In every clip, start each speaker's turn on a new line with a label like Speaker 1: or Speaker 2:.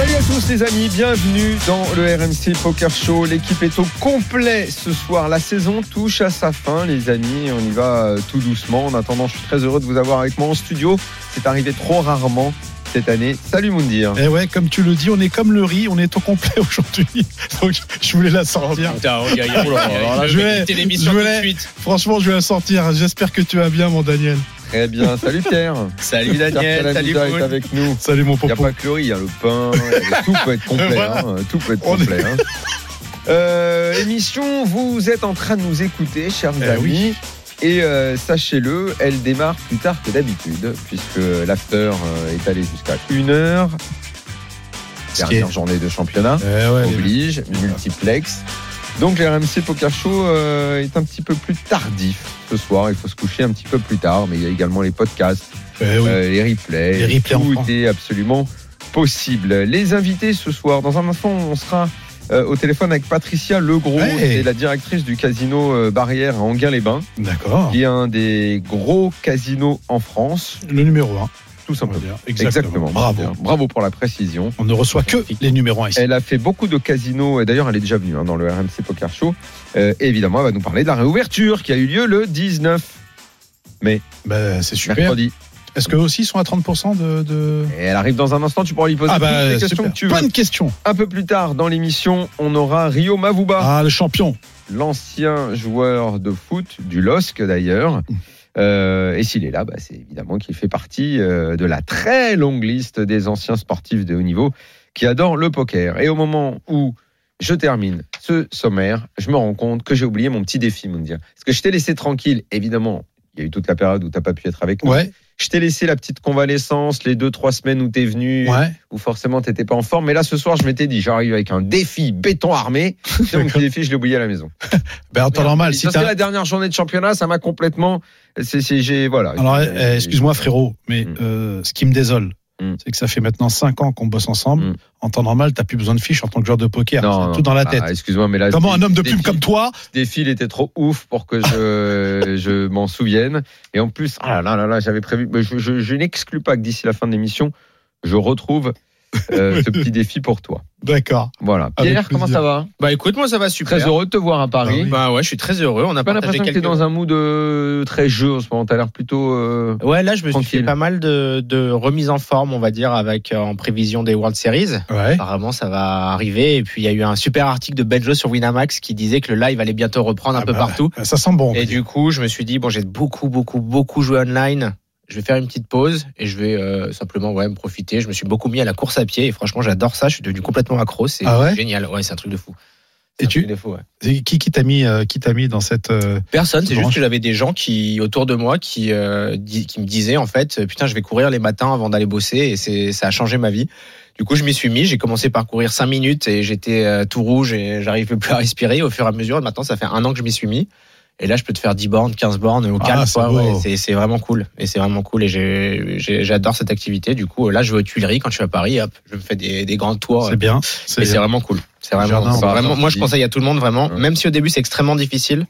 Speaker 1: Salut à tous les amis, bienvenue dans le RMC Poker Show. L'équipe est au complet ce soir. La saison touche à sa fin les amis. On y va euh, tout doucement. En attendant, je suis très heureux de vous avoir avec moi en studio. C'est arrivé trop rarement cette année. Salut Moundir.
Speaker 2: Et ouais, comme tu le dis, on est comme le riz, on est au complet aujourd'hui. Donc je voulais la sortir. Je vais- je voulais- Franchement, je vais la sortir. J'espère que tu vas bien, mon Daniel.
Speaker 1: Très bien. Salut Pierre.
Speaker 3: Salut
Speaker 1: Pierre
Speaker 3: Daniel, salut
Speaker 1: est
Speaker 3: Paul.
Speaker 1: avec nous.
Speaker 2: Salut mon
Speaker 1: Il n'y a
Speaker 2: popo.
Speaker 1: pas que le riz, il y a le pain, tout peut être complet.
Speaker 2: Voilà.
Speaker 1: hein, tout peut être
Speaker 2: On est-
Speaker 1: complet. hein. Euh, émission, vous êtes en train de nous écouter, chers
Speaker 2: Eh
Speaker 1: amis.
Speaker 2: oui.
Speaker 1: Et euh, sachez-le, elle démarre plus tard que d'habitude, puisque l'after euh, est allé jusqu'à 1h.
Speaker 2: Ce qui est-
Speaker 1: Dernière journée de championnat,
Speaker 2: Eh ouais,
Speaker 1: oblige, multiplex. Donc le RMC Poker Show euh, est un petit peu plus tardif ce soir. Il faut se coucher un petit peu plus tard, mais il y a également les podcasts.
Speaker 2: eh oui.
Speaker 1: Euh, les replays,
Speaker 2: Les replays
Speaker 1: tout était absolument possible. Les invités ce soir, dans un instant, on sera euh, au téléphone avec Patricia Legros,
Speaker 2: Ouais.
Speaker 1: qui est la directrice du casino Barrière à Anguin-les-Bains,
Speaker 2: D'accord.
Speaker 1: qui est un des gros casinos en France,
Speaker 2: Le numéro 1.
Speaker 1: Tout simplement.
Speaker 2: Exactement.
Speaker 1: Exactement.
Speaker 2: Bravo.
Speaker 1: Bravo pour la précision.
Speaker 2: On ne reçoit que les numéros 1 ici.
Speaker 1: Elle a fait beaucoup de casinos, et d'ailleurs elle est déjà venue hein, dans le RMC Poker Show. Euh, et évidemment, elle va nous parler de la réouverture qui a eu lieu le 19
Speaker 2: Ben, c'est super.
Speaker 1: mercredi.
Speaker 2: Est-ce qu'eux aussi sont à 30% de. de...
Speaker 1: Et elle arrive dans un instant, tu pourras lui poser
Speaker 2: Ah
Speaker 1: toutes
Speaker 2: bah,
Speaker 1: les questions
Speaker 2: super.
Speaker 1: que tu veux.
Speaker 2: Plein de questions.
Speaker 1: Un peu plus tard dans l'émission, on aura Rio Mavuba,
Speaker 2: Ah, le champion.
Speaker 1: l'ancien joueur de foot du LOSC d'ailleurs. Euh, et s'il est là, bah, c'est évidemment qu'il fait partie euh, de la très longue liste des anciens sportifs de haut niveau qui adorent le poker. Et au moment où je termine ce sommaire, je me rends compte que j'ai oublié mon petit défi, Moundir. Parce que je t'ai laissé tranquille, évidemment. Il y a eu toute la période où tu n'as pas pu être avec.
Speaker 2: Ouais.
Speaker 1: Je t'ai laissé la petite convalescence, les deux, trois semaines où tu es venu,
Speaker 2: Ouais.
Speaker 1: où forcément t'étais pas en forme. Mais là, ce soir, je m'étais dit, j'arrive avec un défi béton armé. C'est mon petit défi, je l'ai oublié à la maison.
Speaker 2: Ben, en temps normal, si t'as.
Speaker 1: la dernière journée de championnat, ça m'a complètement. C'est, c'est- j'ai, voilà.
Speaker 2: Alors, eh, excuse-moi, frérot, mais
Speaker 1: Mm.
Speaker 2: euh, ce qui me désole,
Speaker 1: Mm.
Speaker 2: c'est que ça fait maintenant 5 ans qu'on bosse ensemble.
Speaker 1: Mm.
Speaker 2: En temps normal, t'as plus besoin de fiches en tant que joueur de poker.
Speaker 1: Non,
Speaker 2: C'est
Speaker 1: non.
Speaker 2: tout dans la tête.
Speaker 1: Ah, excuse-moi, mais là.
Speaker 2: Comment un homme de plume comme toi
Speaker 1: Ce défi, il était trop ouf pour que je, je m'en souvienne. Et en plus, ah là là là, j'avais prévu. mais Je, je- je n'exclus pas que d'ici la fin de l'émission, je retrouve euh, ce petit défi pour toi.
Speaker 2: D'accord.
Speaker 1: Voilà. Pierre, comment ça va?
Speaker 3: Bah écoute, moi ça va super.
Speaker 1: Très heureux de te voir à Paris.
Speaker 2: Ah oui.
Speaker 3: Bah ouais, je suis très heureux. On a
Speaker 1: pas l'impression que
Speaker 3: quelques.
Speaker 1: t'es dans un mood euh, très jeu en ce moment. T'as l'air plutôt. euh,
Speaker 3: Ouais, là je me suis fait pas mal de, de remises en forme, on va dire, avec euh, en prévision des World Series.
Speaker 2: Ouais.
Speaker 3: Apparemment, ça va arriver. Et puis il y a eu un super article de Benjo sur Winamax qui disait que le live allait bientôt reprendre un
Speaker 2: Ah
Speaker 3: peu
Speaker 2: bah,
Speaker 3: partout.
Speaker 2: Ça sent bon.
Speaker 3: Et du coup, je me suis dit bon, j'ai beaucoup, beaucoup, beaucoup joué online. Je vais faire une petite pause et je vais euh, simplement ouais, me profiter. Je me suis beaucoup mis à la course à pied et franchement, j'adore ça. Je suis devenu complètement accro. C'est
Speaker 2: Ah ouais?
Speaker 3: génial. Ouais, c'est un truc de fou.
Speaker 2: Et tu-
Speaker 3: de fou, ouais.
Speaker 2: Et Qui, qui t'a mis, euh, qui t'a mis dans cette. euh,
Speaker 3: Personne, c'est juste que j'avais des gens qui autour de moi qui di- qui me disaient en fait putain je vais courir les matins avant d'aller bosser et c'est ça a changé ma vie. Du coup je m'y suis mis, j'ai commencé par courir 5 minutes et j'étais tout rouge et j'arrivais plus à respirer au fur et à mesure. Maintenant ça fait un an que je m'y suis mis et là je peux te faire 10 bornes, 15 bornes au
Speaker 2: Ah,
Speaker 3: calme.
Speaker 2: c'est
Speaker 3: ouais. vraiment cool et c'est vraiment cool et j'adore cette activité. Du coup là je vais aux Tuileries quand je suis à Paris, hop, je me fais des, des grands tours.
Speaker 2: C'est bien.
Speaker 3: Et
Speaker 2: C'est
Speaker 3: vraiment cool. C'est vraiment,
Speaker 2: Jardin,
Speaker 3: vraiment- moi je conseille à tout le monde vraiment,
Speaker 1: Ouais.
Speaker 3: même si au début c'est extrêmement difficile.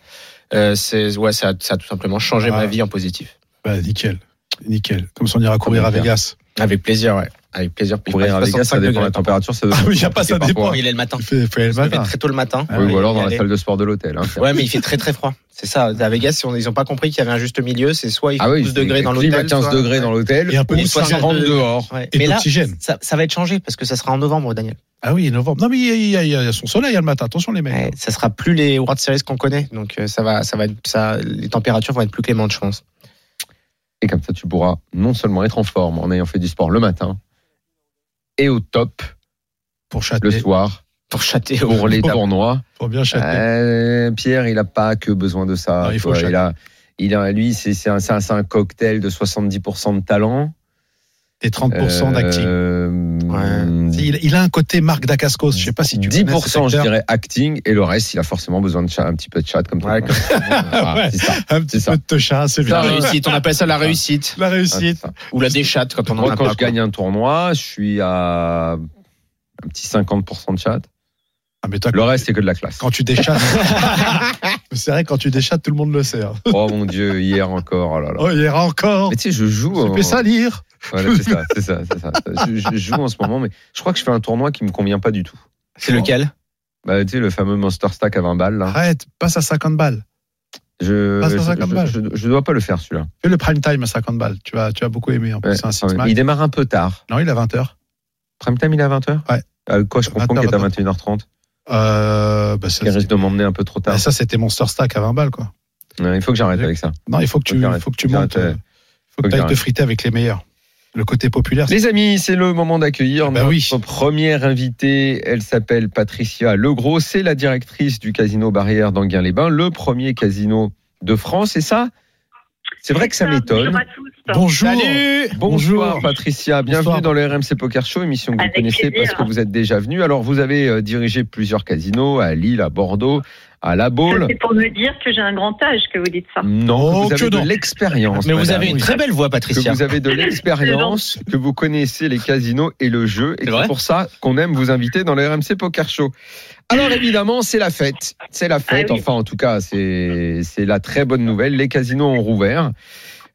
Speaker 3: Euh, c'est ouais, ça, a- ça a tout simplement changé
Speaker 2: Ah.
Speaker 3: ma vie en positif.
Speaker 2: Bah, nickel. Nickel. Comme si on ira courir à Vegas.
Speaker 3: Avec plaisir, ouais. Avec plaisir.
Speaker 1: Courir
Speaker 3: il
Speaker 1: avec Vegas, ça
Speaker 3: 65
Speaker 1: dépend de la température. Ça
Speaker 2: Ah oui, y a pas, ça
Speaker 1: Parfois.
Speaker 2: dépend.
Speaker 3: Il est le matin.
Speaker 2: Il fait, le
Speaker 3: très tôt le matin.
Speaker 2: Ah
Speaker 1: Oui, ou alors dans la salle de sport de l'hôtel. hein.
Speaker 3: Ouais, mais il fait très très froid. C'est ça. À Vegas, ils ont pas compris qu'il y avait un juste milieu, c'est soit il fait
Speaker 1: Ah oui,
Speaker 3: 12 degrés dans l'hôtel,
Speaker 1: 15
Speaker 3: soit-
Speaker 1: degrés dans l'hôtel
Speaker 2: Et un peu
Speaker 1: ou
Speaker 2: de
Speaker 1: 50
Speaker 3: de-
Speaker 1: dehors.
Speaker 3: Ouais.
Speaker 2: Et
Speaker 3: Mais là, ça, ça va être changé parce que ça sera en novembre, Daniel.
Speaker 2: Ah oui, novembre. Non, mais il y a- il y, a- il y a son soleil le matin. Attention, les mecs.
Speaker 3: Ouais, ça sera plus les World Series qu'on connaît, donc euh, ça va, ça va être, ça, les températures vont être plus clémentes, je pense.
Speaker 1: Et comme ça, tu pourras non seulement être en forme en ayant fait du sport le matin et au top
Speaker 2: Pour
Speaker 1: le
Speaker 2: châter.
Speaker 1: soir
Speaker 3: Pour châter.
Speaker 1: pour les
Speaker 2: Pour-
Speaker 1: tournois.
Speaker 2: Pour bien châter.
Speaker 1: Euh, Pierre, il n'a pas que besoin de ça.
Speaker 2: Non, il faut
Speaker 1: il a, il a, lui, c'est un, un cocktail de 70% de talent.
Speaker 2: Et 30% d'acting.
Speaker 1: Euh,
Speaker 2: il, il, a un côté Marc Dacascos. Je sais pas si tu
Speaker 1: 10% je dirais acting et le reste, il a forcément besoin de chat, un petit peu de chat comme
Speaker 2: ouais,
Speaker 1: comme
Speaker 2: ouais. ça. Un petit peu de chat, c'est bien.
Speaker 3: La réussite, on appelle ça la réussite.
Speaker 2: La réussite.
Speaker 3: Ou la déchatte quand on en a
Speaker 1: quand
Speaker 3: pas.
Speaker 1: je gagne un tournoi, je suis à un petit 50% de chat.
Speaker 2: Ah, mais toi,
Speaker 1: Le reste, c'est que de la classe.
Speaker 2: quand tu déchattes, c'est vrai, quand tu déchattes, tout le monde le sait. hein.
Speaker 1: Oh mon Dieu, hier encore. Oh là là.
Speaker 2: Oh, hier encore.
Speaker 1: Mais tu sais, je joue.
Speaker 2: Ça
Speaker 1: en-
Speaker 2: fait salir.
Speaker 1: Voilà, c'est ça, c'est ça. Je, je joue en ce moment, mais je crois que je fais un tournoi qui me convient pas du tout.
Speaker 3: C'est lequel?
Speaker 1: Bah, tu sais, le fameux Monster Stack à 20 balles, là.
Speaker 2: Arrête, passe à 50 balles.
Speaker 1: Je,
Speaker 2: Pas sur
Speaker 1: je,
Speaker 2: 50 balles.
Speaker 1: je, je dois pas le faire, celui-là.
Speaker 2: Fais le prime time à 50 balles. Tu vas, tu vas beaucoup aimer. En
Speaker 1: Ouais,
Speaker 2: un man.
Speaker 1: il démarre un peu tard.
Speaker 2: Non, il est à 20h.
Speaker 1: Prime time, il est à 20h
Speaker 2: Ouais.
Speaker 1: quoi, je comprends
Speaker 2: 20h,
Speaker 1: qu'il est à 21h30.
Speaker 2: Euh, bah, ça,
Speaker 1: Il risque de m'emmener un peu trop tard.
Speaker 2: bah, ça, c'était Monster Stack à 20 balles, quoi.
Speaker 1: Ouais, il faut que j'arrête avec ça.
Speaker 2: Non, il faut que tu,
Speaker 1: Faut que j'arrête.
Speaker 2: faut que tu montes.
Speaker 1: j'arrête,
Speaker 2: euh, faut que tu ailles te friter avec les meilleurs. Le côté populaire. c'est-
Speaker 1: Les amis, c'est le moment d'accueillir
Speaker 2: Ah bah
Speaker 1: notre
Speaker 2: oui.
Speaker 1: première invitée. Elle s'appelle Patricia Legros. C'est la directrice du casino Barrière d'Anguin-les-Bains, le premier casino de France. Et ça, c'est vrai que ça m'étonne.
Speaker 4: Bonjour à tous.
Speaker 2: Bonjour.
Speaker 3: Salut
Speaker 1: Bonjour
Speaker 2: Bonjour.
Speaker 1: Patricia, bienvenue
Speaker 2: Bonsoir.
Speaker 1: dans le RMC Poker Show, émission que vous
Speaker 4: Avec
Speaker 1: connaissez
Speaker 4: plaisir.
Speaker 1: parce que vous êtes déjà venu. Alors vous avez euh, dirigé plusieurs casinos à Lille, à Bordeaux, à La Baule.
Speaker 4: C'est pour me dire que j'ai un grand âge que vous dites ça.
Speaker 1: Non,
Speaker 2: Oh,
Speaker 1: vous
Speaker 2: que
Speaker 1: avez de
Speaker 2: non.
Speaker 1: l'expérience.
Speaker 3: Mais vous avez une très belle voix,
Speaker 1: que
Speaker 3: Patricia.
Speaker 1: vous avez de l'expérience, que vous connaissez les casinos et le jeu, et
Speaker 3: C'est
Speaker 1: pour ça qu'on aime vous inviter dans le RMC Poker Show. Alors évidemment, c'est la fête, c'est la fête.
Speaker 4: Ah oui.
Speaker 1: Enfin, en tout cas, c'est c'est la très bonne nouvelle. Les casinos ont rouvert.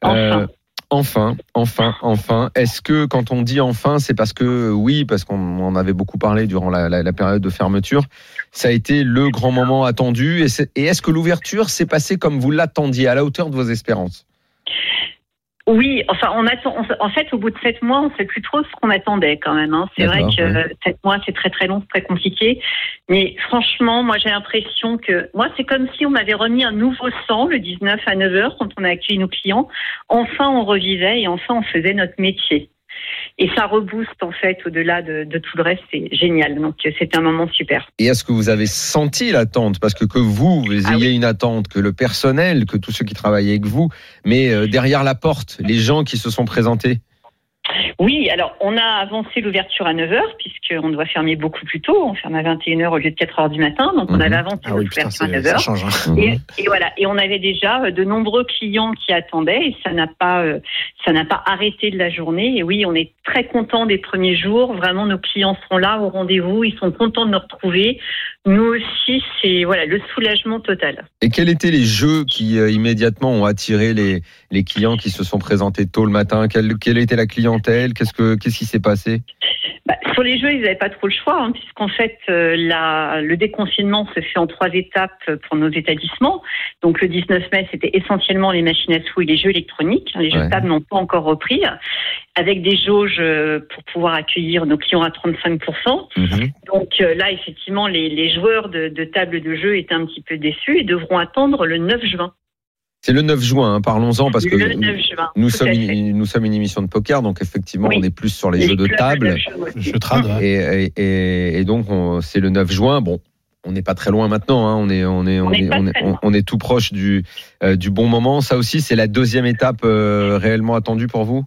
Speaker 4: Enfin.
Speaker 1: Enfin, enfin, enfin. Est-ce que quand on dit enfin, c'est parce que oui, parce qu'on en avait beaucoup parlé durant la, la- la période de fermeture, ça a été le grand moment attendu. Et c'est- et est-ce que l'ouverture s'est passée comme vous l'attendiez, à la hauteur de vos espérances?
Speaker 4: Oui, enfin, on attend. on- en fait, au bout de sept mois, on ne sait plus trop ce qu'on attendait quand même. hein. C'est vrai que
Speaker 1: ouais.
Speaker 4: sept mois, c'est très très long, c'est très compliqué. Mais franchement, moi, j'ai l'impression que moi, c'est comme si on m'avait remis un nouveau sang le 19 à 9 heures quand on a accueilli nos clients. Enfin, on revivait et enfin, on faisait notre métier. Et ça rebooste en fait au-delà de, de tout le reste. C'est génial. Donc, c'était un moment super.
Speaker 1: Et est-ce que vous avez senti l'attente? Parce que que vous, vous
Speaker 4: Ah
Speaker 1: ayez une attente, que le personnel, que tous ceux qui travaillent avec vous, mais euh, derrière la porte, les gens qui se sont présentés?
Speaker 4: Oui, alors on a avancé l'ouverture à 9h puisqu'on doit fermer beaucoup plus tôt. On ferme à 21h au lieu de 4h du matin. Donc on
Speaker 1: Mhm.
Speaker 4: avait avancé
Speaker 3: Ah oui,
Speaker 4: l'ouverture à
Speaker 3: c'est- ça
Speaker 4: 9h.
Speaker 3: change. hein.
Speaker 4: Et, et voilà. Et on avait déjà euh, de nombreux clients qui attendaient et ça n'a pas, euh, ça n'a pas arrêté de la journée. Et oui, on est très contents des premiers jours. Vraiment, nos clients sont là au rendez-vous. Ils sont contents de nous retrouver. Nous aussi, c'est voilà le soulagement total.
Speaker 1: Et quels étaient les jeux qui euh, immédiatement ont attiré les, les clients qui se sont présentés tôt le matin? Quelle, quelle était la clientèle? Qu'est-ce que qu'est-ce qui s'est passé?
Speaker 4: Bah, sur les jeux, ils n'avaient pas trop le choix, hein, puisqu'en fait, euh, la, le déconfinement se fait en trois étapes pour nos établissements. Donc, le 19 mai, c'était essentiellement les machines à sous et les jeux électroniques. Les jeux
Speaker 1: Ouais.
Speaker 4: de table n'ont pas encore repris, avec des jauges euh, pour pouvoir accueillir nos clients à 35%. Donc euh, là, effectivement, les, les joueurs de, de table de jeu étaient un petit peu déçus et devront attendre le 9 juin.
Speaker 1: C'est le 9 juin, hein, parlons-en, parce que
Speaker 4: le 9 juin.
Speaker 1: nous sommes, une, nous sommes une émission de poker, donc effectivement,
Speaker 4: Oui.
Speaker 1: on est plus sur les, jeux de table.
Speaker 2: Je trade.
Speaker 1: Et, et, et- et donc, on- c'est le 9 juin. Bon, on n'est pas très loin maintenant. hein. On, est, on, est, on,
Speaker 4: On n'est
Speaker 1: est,
Speaker 4: pas
Speaker 1: on, est,
Speaker 4: très loin.
Speaker 1: on est tout proche du, euh, du bon moment. Ça aussi, c'est la deuxième étape euh, réellement attendue pour vous?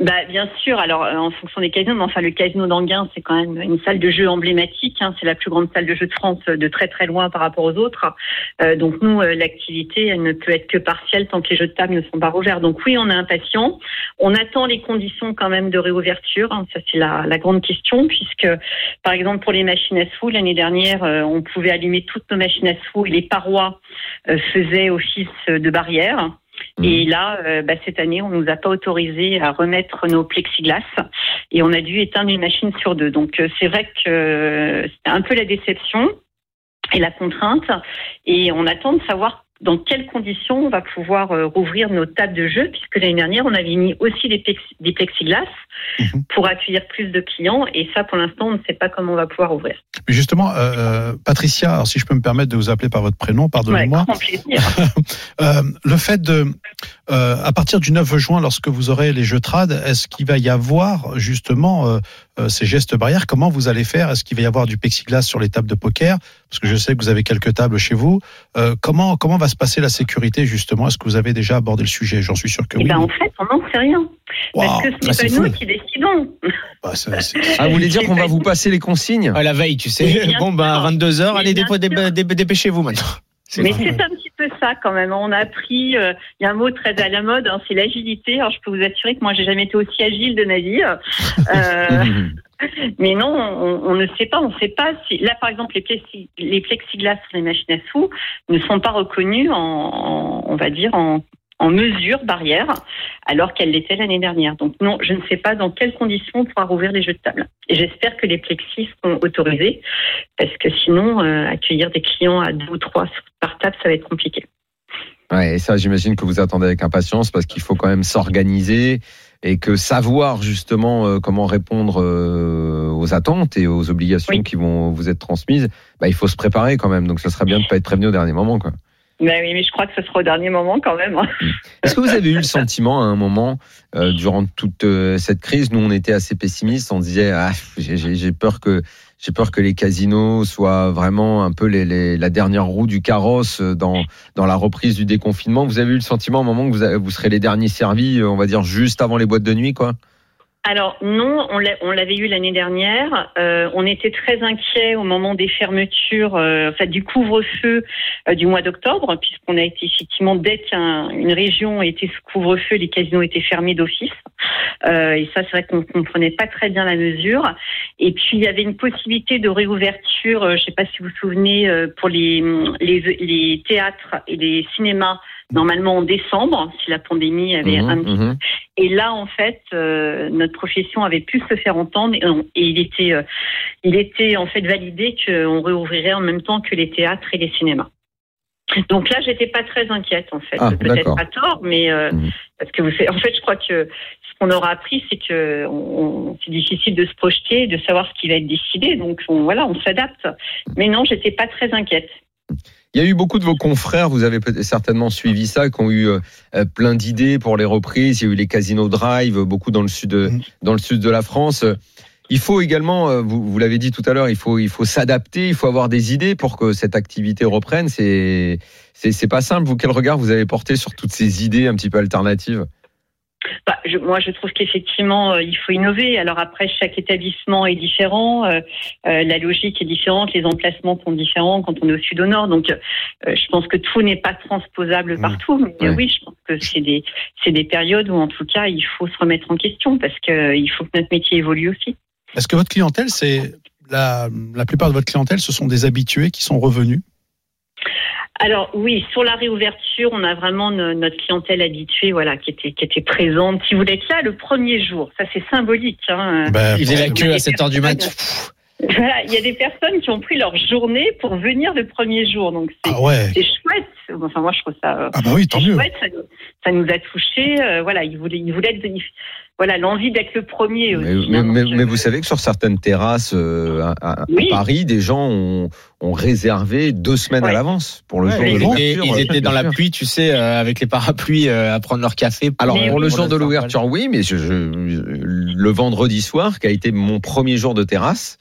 Speaker 4: Bah, bien sûr. Alors, euh, en fonction des casinos, mais enfin, le casino d'Anguin, c'est quand même une salle de jeu emblématique. hein. C'est la plus grande salle de jeu de France de très très loin par rapport aux autres. Euh, donc, nous, euh, l'activité, elle ne peut être que partielle tant que les jeux de table ne sont pas rouverts. Donc, oui, on est impatient. On attend les conditions quand même de réouverture. hein. Ça, c'est la, la grande question, puisque, par exemple, pour les machines à sous, l'année dernière, euh, on pouvait allumer toutes nos machines à sous et les parois euh, faisaient office de barrière. Et là, euh, bah, cette année, on nous a pas autorisé à remettre nos plexiglas et on a dû éteindre une machine sur deux. Donc euh, c'est vrai que euh, c'est un peu la déception et la contrainte. Et on attend de savoir dans quelles conditions on va pouvoir euh, rouvrir nos tables de jeu, puisque l'année dernière, on avait mis aussi des, plex- des plexiglas
Speaker 2: Mhm.
Speaker 4: pour accueillir plus de clients. Et ça, pour l'instant, on ne sait pas comment on va pouvoir ouvrir.
Speaker 2: Mais justement, euh, Patricia, alors si je peux me permettre de vous appeler par votre prénom,
Speaker 4: Ouais,
Speaker 2: pardonnez-moi.
Speaker 4: grand plaisir.
Speaker 2: Euh, le fait de, euh, à partir du 9 juin, lorsque vous aurez les jeux trad, est-ce qu'il va y avoir justement euh, ces gestes barrières. Comment vous allez faire? Est-ce qu'il va y avoir du plexiglas sur les tables de poker? Parce que je sais que vous avez quelques tables chez vous. comment comment va se passer la sécurité justement? Est-ce que vous avez déjà abordé le sujet? J'en suis sûr que
Speaker 4: eh
Speaker 2: oui.
Speaker 4: Ben, en fait, on n'en sait rien. Parce que ce n'est ah, pas nous qui décidons.
Speaker 1: Bah, ah, vous voulez dire qu'on va vous passer les consignes?
Speaker 3: À la veille, tu sais. Bon, bah, à 22h, allez, dépêchez-vous maintenant.
Speaker 4: Mais c'est un petit peu ça quand même. On a appris, euh, il y a un mot très à la mode, hein, c'est l'agilité. Alors je peux vous assurer que moi j'ai jamais été aussi agile de ma vie. Euh, mais non, on, ne sait pas. On ne sait pas si là par exemple les, les plexiglas sur les machines à sous ne sont pas reconnus en on va dire en en mesure barrière, alors qu'elle l'était l'année dernière. Donc non, je ne sais pas dans quelles conditions on pourra rouvrir les jeux de table. Et j'espère que les plexis seront autorisés, parce que sinon, euh, accueillir des clients à deux ou trois par table, ça va être compliqué.
Speaker 1: Ouais, et ça, j'imagine que vous attendez avec impatience, parce qu'il faut quand même s'organiser et que savoir justement euh, comment répondre euh, aux attentes et aux obligations qui vont vous être transmises, bah, il faut se préparer quand même. Donc ça serait bien de ne pas être prévenu au dernier moment. Quoi.
Speaker 4: Mais oui, mais je crois que ce sera au dernier moment quand même. Hein.
Speaker 1: Est-ce que vous avez eu le sentiment à un moment, euh, durant toute euh, cette crise, nous on était assez pessimistes, on disait ah, j'ai peur que j'ai peur que les casinos soient vraiment un peu les, les, la dernière roue du carrosse dans, dans la reprise du déconfinement. Vous avez eu le sentiment à un moment que vous, vous serez les derniers servis, on va dire juste avant les boîtes de nuit, quoi?
Speaker 4: Alors non, on l'avait eu l'année dernière. Euh, on était très inquiets au moment des fermetures, euh, enfin du couvre-feu euh, du mois d'octobre, puisqu'on a été effectivement dès qu'une région était sous couvre-feu, les casinos étaient fermés d'office. et ça, c'est vrai qu'on comprenait pas très bien la mesure. Et puis il y avait une possibilité de réouverture. je ne sais pas si vous vous souvenez pour les, les, les théâtres et les cinémas normalement en décembre, si la pandémie avait mmh, mmh. Et là, en fait, euh, notre profession avait pu se faire entendre et, il était, euh, il était en fait validé qu'on réouvrirait en même temps que les théâtres et les cinémas. Donc là, j'étais pas très inquiète en fait. Ah, Peut-être pas tort, mais euh, mmh. parce que vous en fait, je crois que ce qu'on aura appris, c'est que c'est difficile de se projeter, de savoir ce qui va être décidé. Donc voilà, on s'adapte. Mais non, j'étais pas très inquiète.
Speaker 1: Il y a eu beaucoup de vos confrères, vous avez certainement suivi ça, qui ont eu euh, plein d'idées pour les reprises. Il y a eu les casinos drive, beaucoup dans le sud, mm. dans le sud de la France. Il faut également, euh, vous, vous l'avez dit tout à l'heure, il faut, il faut s'adapter, il faut avoir des idées pour que cette activité reprenne. C'est, c'est, pas simple. Vous, quel regard vous avez porté sur toutes ces idées un petit peu alternatives?
Speaker 4: Bah, je, moi, je trouve qu'effectivement, euh, il faut innover. Alors après, chaque établissement est différent, euh, euh, la logique est différente, les emplacements sont différents quand on est au sud au nord. Donc, je pense que tout n'est pas transposable mmh. partout. Mais oui, je pense que c'est des, c'est des périodes où, en tout cas, il faut se remettre en question parce que il faut que notre métier évolue aussi.
Speaker 2: Est-ce que votre clientèle, c'est la, la plupart de votre clientèle, ce sont des habitués qui sont revenus?
Speaker 4: Alors oui, sur la réouverture, on a vraiment notre clientèle habituée, voilà, qui était qui était présente, qui voulait être là le premier jour. Ça c'est symbolique. Hein.
Speaker 3: Ben, il faisait la queue à 7 heures du mat.
Speaker 4: Voilà, il y a des personnes qui ont pris leur journée pour venir le premier jour, donc c'est ah chouette. Enfin moi je trouve ça.
Speaker 2: Ah bah oui, tant mieux.
Speaker 4: Chouette, ça, nous a touchés. Euh, voilà, ils voulaient, ils voulaient être, voilà l'envie d'être le premier.
Speaker 1: Aussi, mais, mais, vous savez que sur certaines terrasses euh, à, Paris, des gens ont, ont réservé deux semaines à l'avance pour le jour de l'ouverture.
Speaker 3: Ils étaient dans la pluie, tu sais, euh, avec les parapluies à prendre leur café.
Speaker 1: Alors pour le jour de l'ouverture, oui, mais je, le vendredi soir, qui a été mon premier jour de terrasse.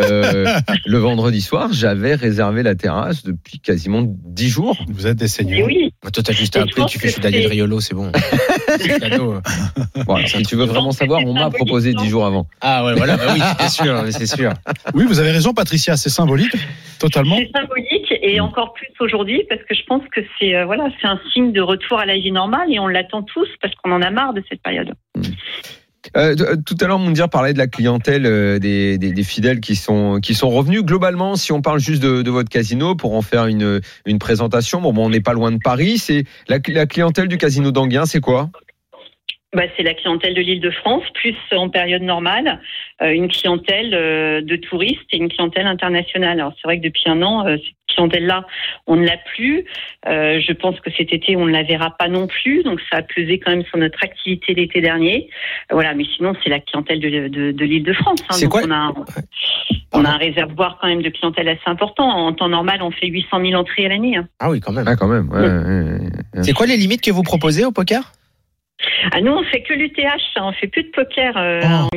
Speaker 1: Euh, le vendredi soir, j'avais réservé la terrasse depuis quasiment dix jours.
Speaker 2: Vous êtes des seigneurs.
Speaker 4: Oui.
Speaker 3: Bah, toi, t'as juste appelé, tu fais, je suis Daniel Riolo, c'est bon.
Speaker 1: si tu veux vraiment savoir, on m'a proposé dix jours avant.
Speaker 3: Ah ouais, voilà, bah oui, c'est sûr, c'est sûr.
Speaker 2: Oui, vous avez raison, Patricia, c'est symbolique, totalement.
Speaker 4: C'est symbolique et encore plus aujourd'hui parce que je pense que c'est euh, voilà, c'est un signe de retour à la vie normale et on l'attend tous parce qu'on en a marre de cette période. Mm.
Speaker 1: Euh, euh, tout à l'heure, Moundir parlait de la clientèle euh, des, fidèles qui sont, qui sont revenus. Globalement, si on parle juste de, votre casino pour en faire une, une présentation, bon, bon on n'est pas loin de Paris. C'est la, la clientèle du casino d'Anguin, c'est quoi?
Speaker 4: Bah, c'est la clientèle de l'île de France, plus en période normale, euh, une clientèle euh, de touristes et une clientèle internationale. Alors c'est vrai que depuis un an, euh, cette clientèle-là, on ne l'a plus. je pense que cet été, on ne la verra pas non plus. Donc ça a pesé quand même sur notre activité l'été dernier. voilà, mais sinon, c'est la clientèle de, de, de l'île de France. Hein.
Speaker 3: C'est quoi
Speaker 4: on a, on a un réservoir quand même de clientèle assez important. En temps normal, on fait 800 000 entrées à l'année. Hein.
Speaker 3: Ah oui, quand même.
Speaker 1: Ah, quand même.
Speaker 3: Ouais, c'est quoi les limites que vous proposez au poker?
Speaker 4: Ah, nous, on fait que l'UTH, on fait plus de poker euh, oh.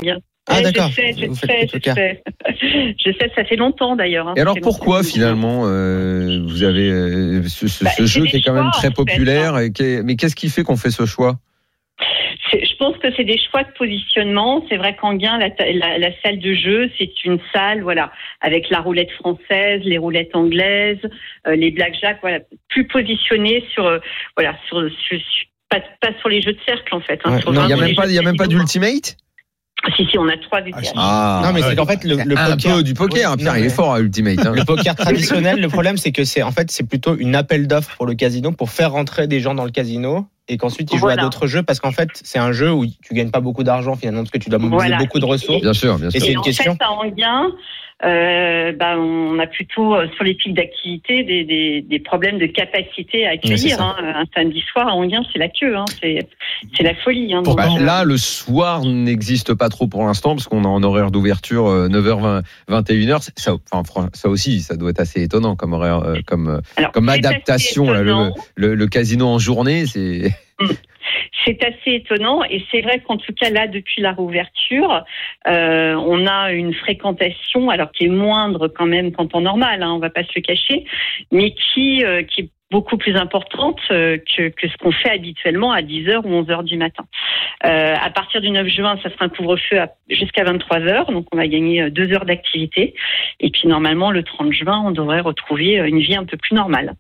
Speaker 3: Ah d'accord.
Speaker 4: Je sais, je sais, je sais. Je sais, ça fait longtemps d'ailleurs. hein,
Speaker 1: Et
Speaker 4: ça
Speaker 1: alors pourquoi
Speaker 4: longtemps.
Speaker 1: finalement euh, vous avez euh, ce, ce-
Speaker 4: Bah,
Speaker 1: ce jeu qui est quand même très
Speaker 4: en fait,
Speaker 1: populaire
Speaker 4: hein.
Speaker 1: et qui est- mais qu'est-ce qui fait qu'on fait ce choix?
Speaker 4: Je pense que c'est des choix de positionnement. C'est vrai qu'Anguin, la, ta- la, la salle de jeu, c'est une salle, voilà, avec la roulette française, les roulettes anglaises, euh, les blackjack, voilà, plus positionnée sur, euh, voilà, sur, sur- sur- pas, pas sur les jeux de cercle en fait. hein,
Speaker 3: Ouais,
Speaker 4: sur
Speaker 3: non,
Speaker 1: Il y a
Speaker 4: vraiment
Speaker 1: même pas y a même pas d'ultimate
Speaker 4: Si si, on a trois
Speaker 2: Ah,
Speaker 4: UTM.
Speaker 2: si.
Speaker 1: Ah
Speaker 3: non mais
Speaker 2: ouais.
Speaker 3: c'est qu'en fait le, le
Speaker 1: un
Speaker 3: poker
Speaker 1: peu du poker,
Speaker 3: Oui,
Speaker 1: Pierre,
Speaker 3: non,
Speaker 1: il est fort à ultimate. hein.
Speaker 3: Le poker traditionnel, le problème c'est que c'est en fait c'est plutôt une appel d'offres pour le casino pour faire rentrer des gens dans le casino et qu'ensuite ils jouent à d'autres jeux parce qu'en fait c'est un jeu où tu gagnes pas beaucoup d'argent finalement parce que tu dois mobiliser
Speaker 4: Voilà.
Speaker 3: beaucoup de ressources.
Speaker 1: Bien sûr, bien
Speaker 3: Et
Speaker 1: sûr.
Speaker 3: c'est
Speaker 4: Et
Speaker 3: une
Speaker 4: en
Speaker 3: question.
Speaker 4: fait, à Anguin, euh, bah, on a plutôt euh, sur les pics d'activité des, des, des problèmes de capacité à accueillir. hein. Un samedi soir à Anguin, c'est la queue, hein. c'est la folie. Hein.
Speaker 2: Pourtant,
Speaker 4: Donc,
Speaker 1: Bah,
Speaker 4: euh,
Speaker 1: là, le soir n'existe pas trop pour l'instant parce qu'on est en horaire d'ouverture euh, 9h20, 21h. Ça, enfin, ça aussi, ça doit être assez étonnant comme horaire, euh, comme, euh,
Speaker 4: alors,
Speaker 1: comme adaptation. Là, le, le, le casino en journée, c'est.
Speaker 4: C'est assez étonnant et c'est vrai qu'en tout cas là, depuis la réouverture, euh, on a une fréquentation, alors qui est moindre quand même qu'en temps normal, hein, on va pas se le cacher, mais qui, euh, est beaucoup plus importante euh, que, ce qu'on fait habituellement à 10h ou 11h du matin. À partir du 9 juin, ça sera un couvre-feu jusqu'à 23h, donc on va gagner deux heures d'activité. Et puis normalement, le 30 juin, on devrait retrouver une vie un peu plus normale.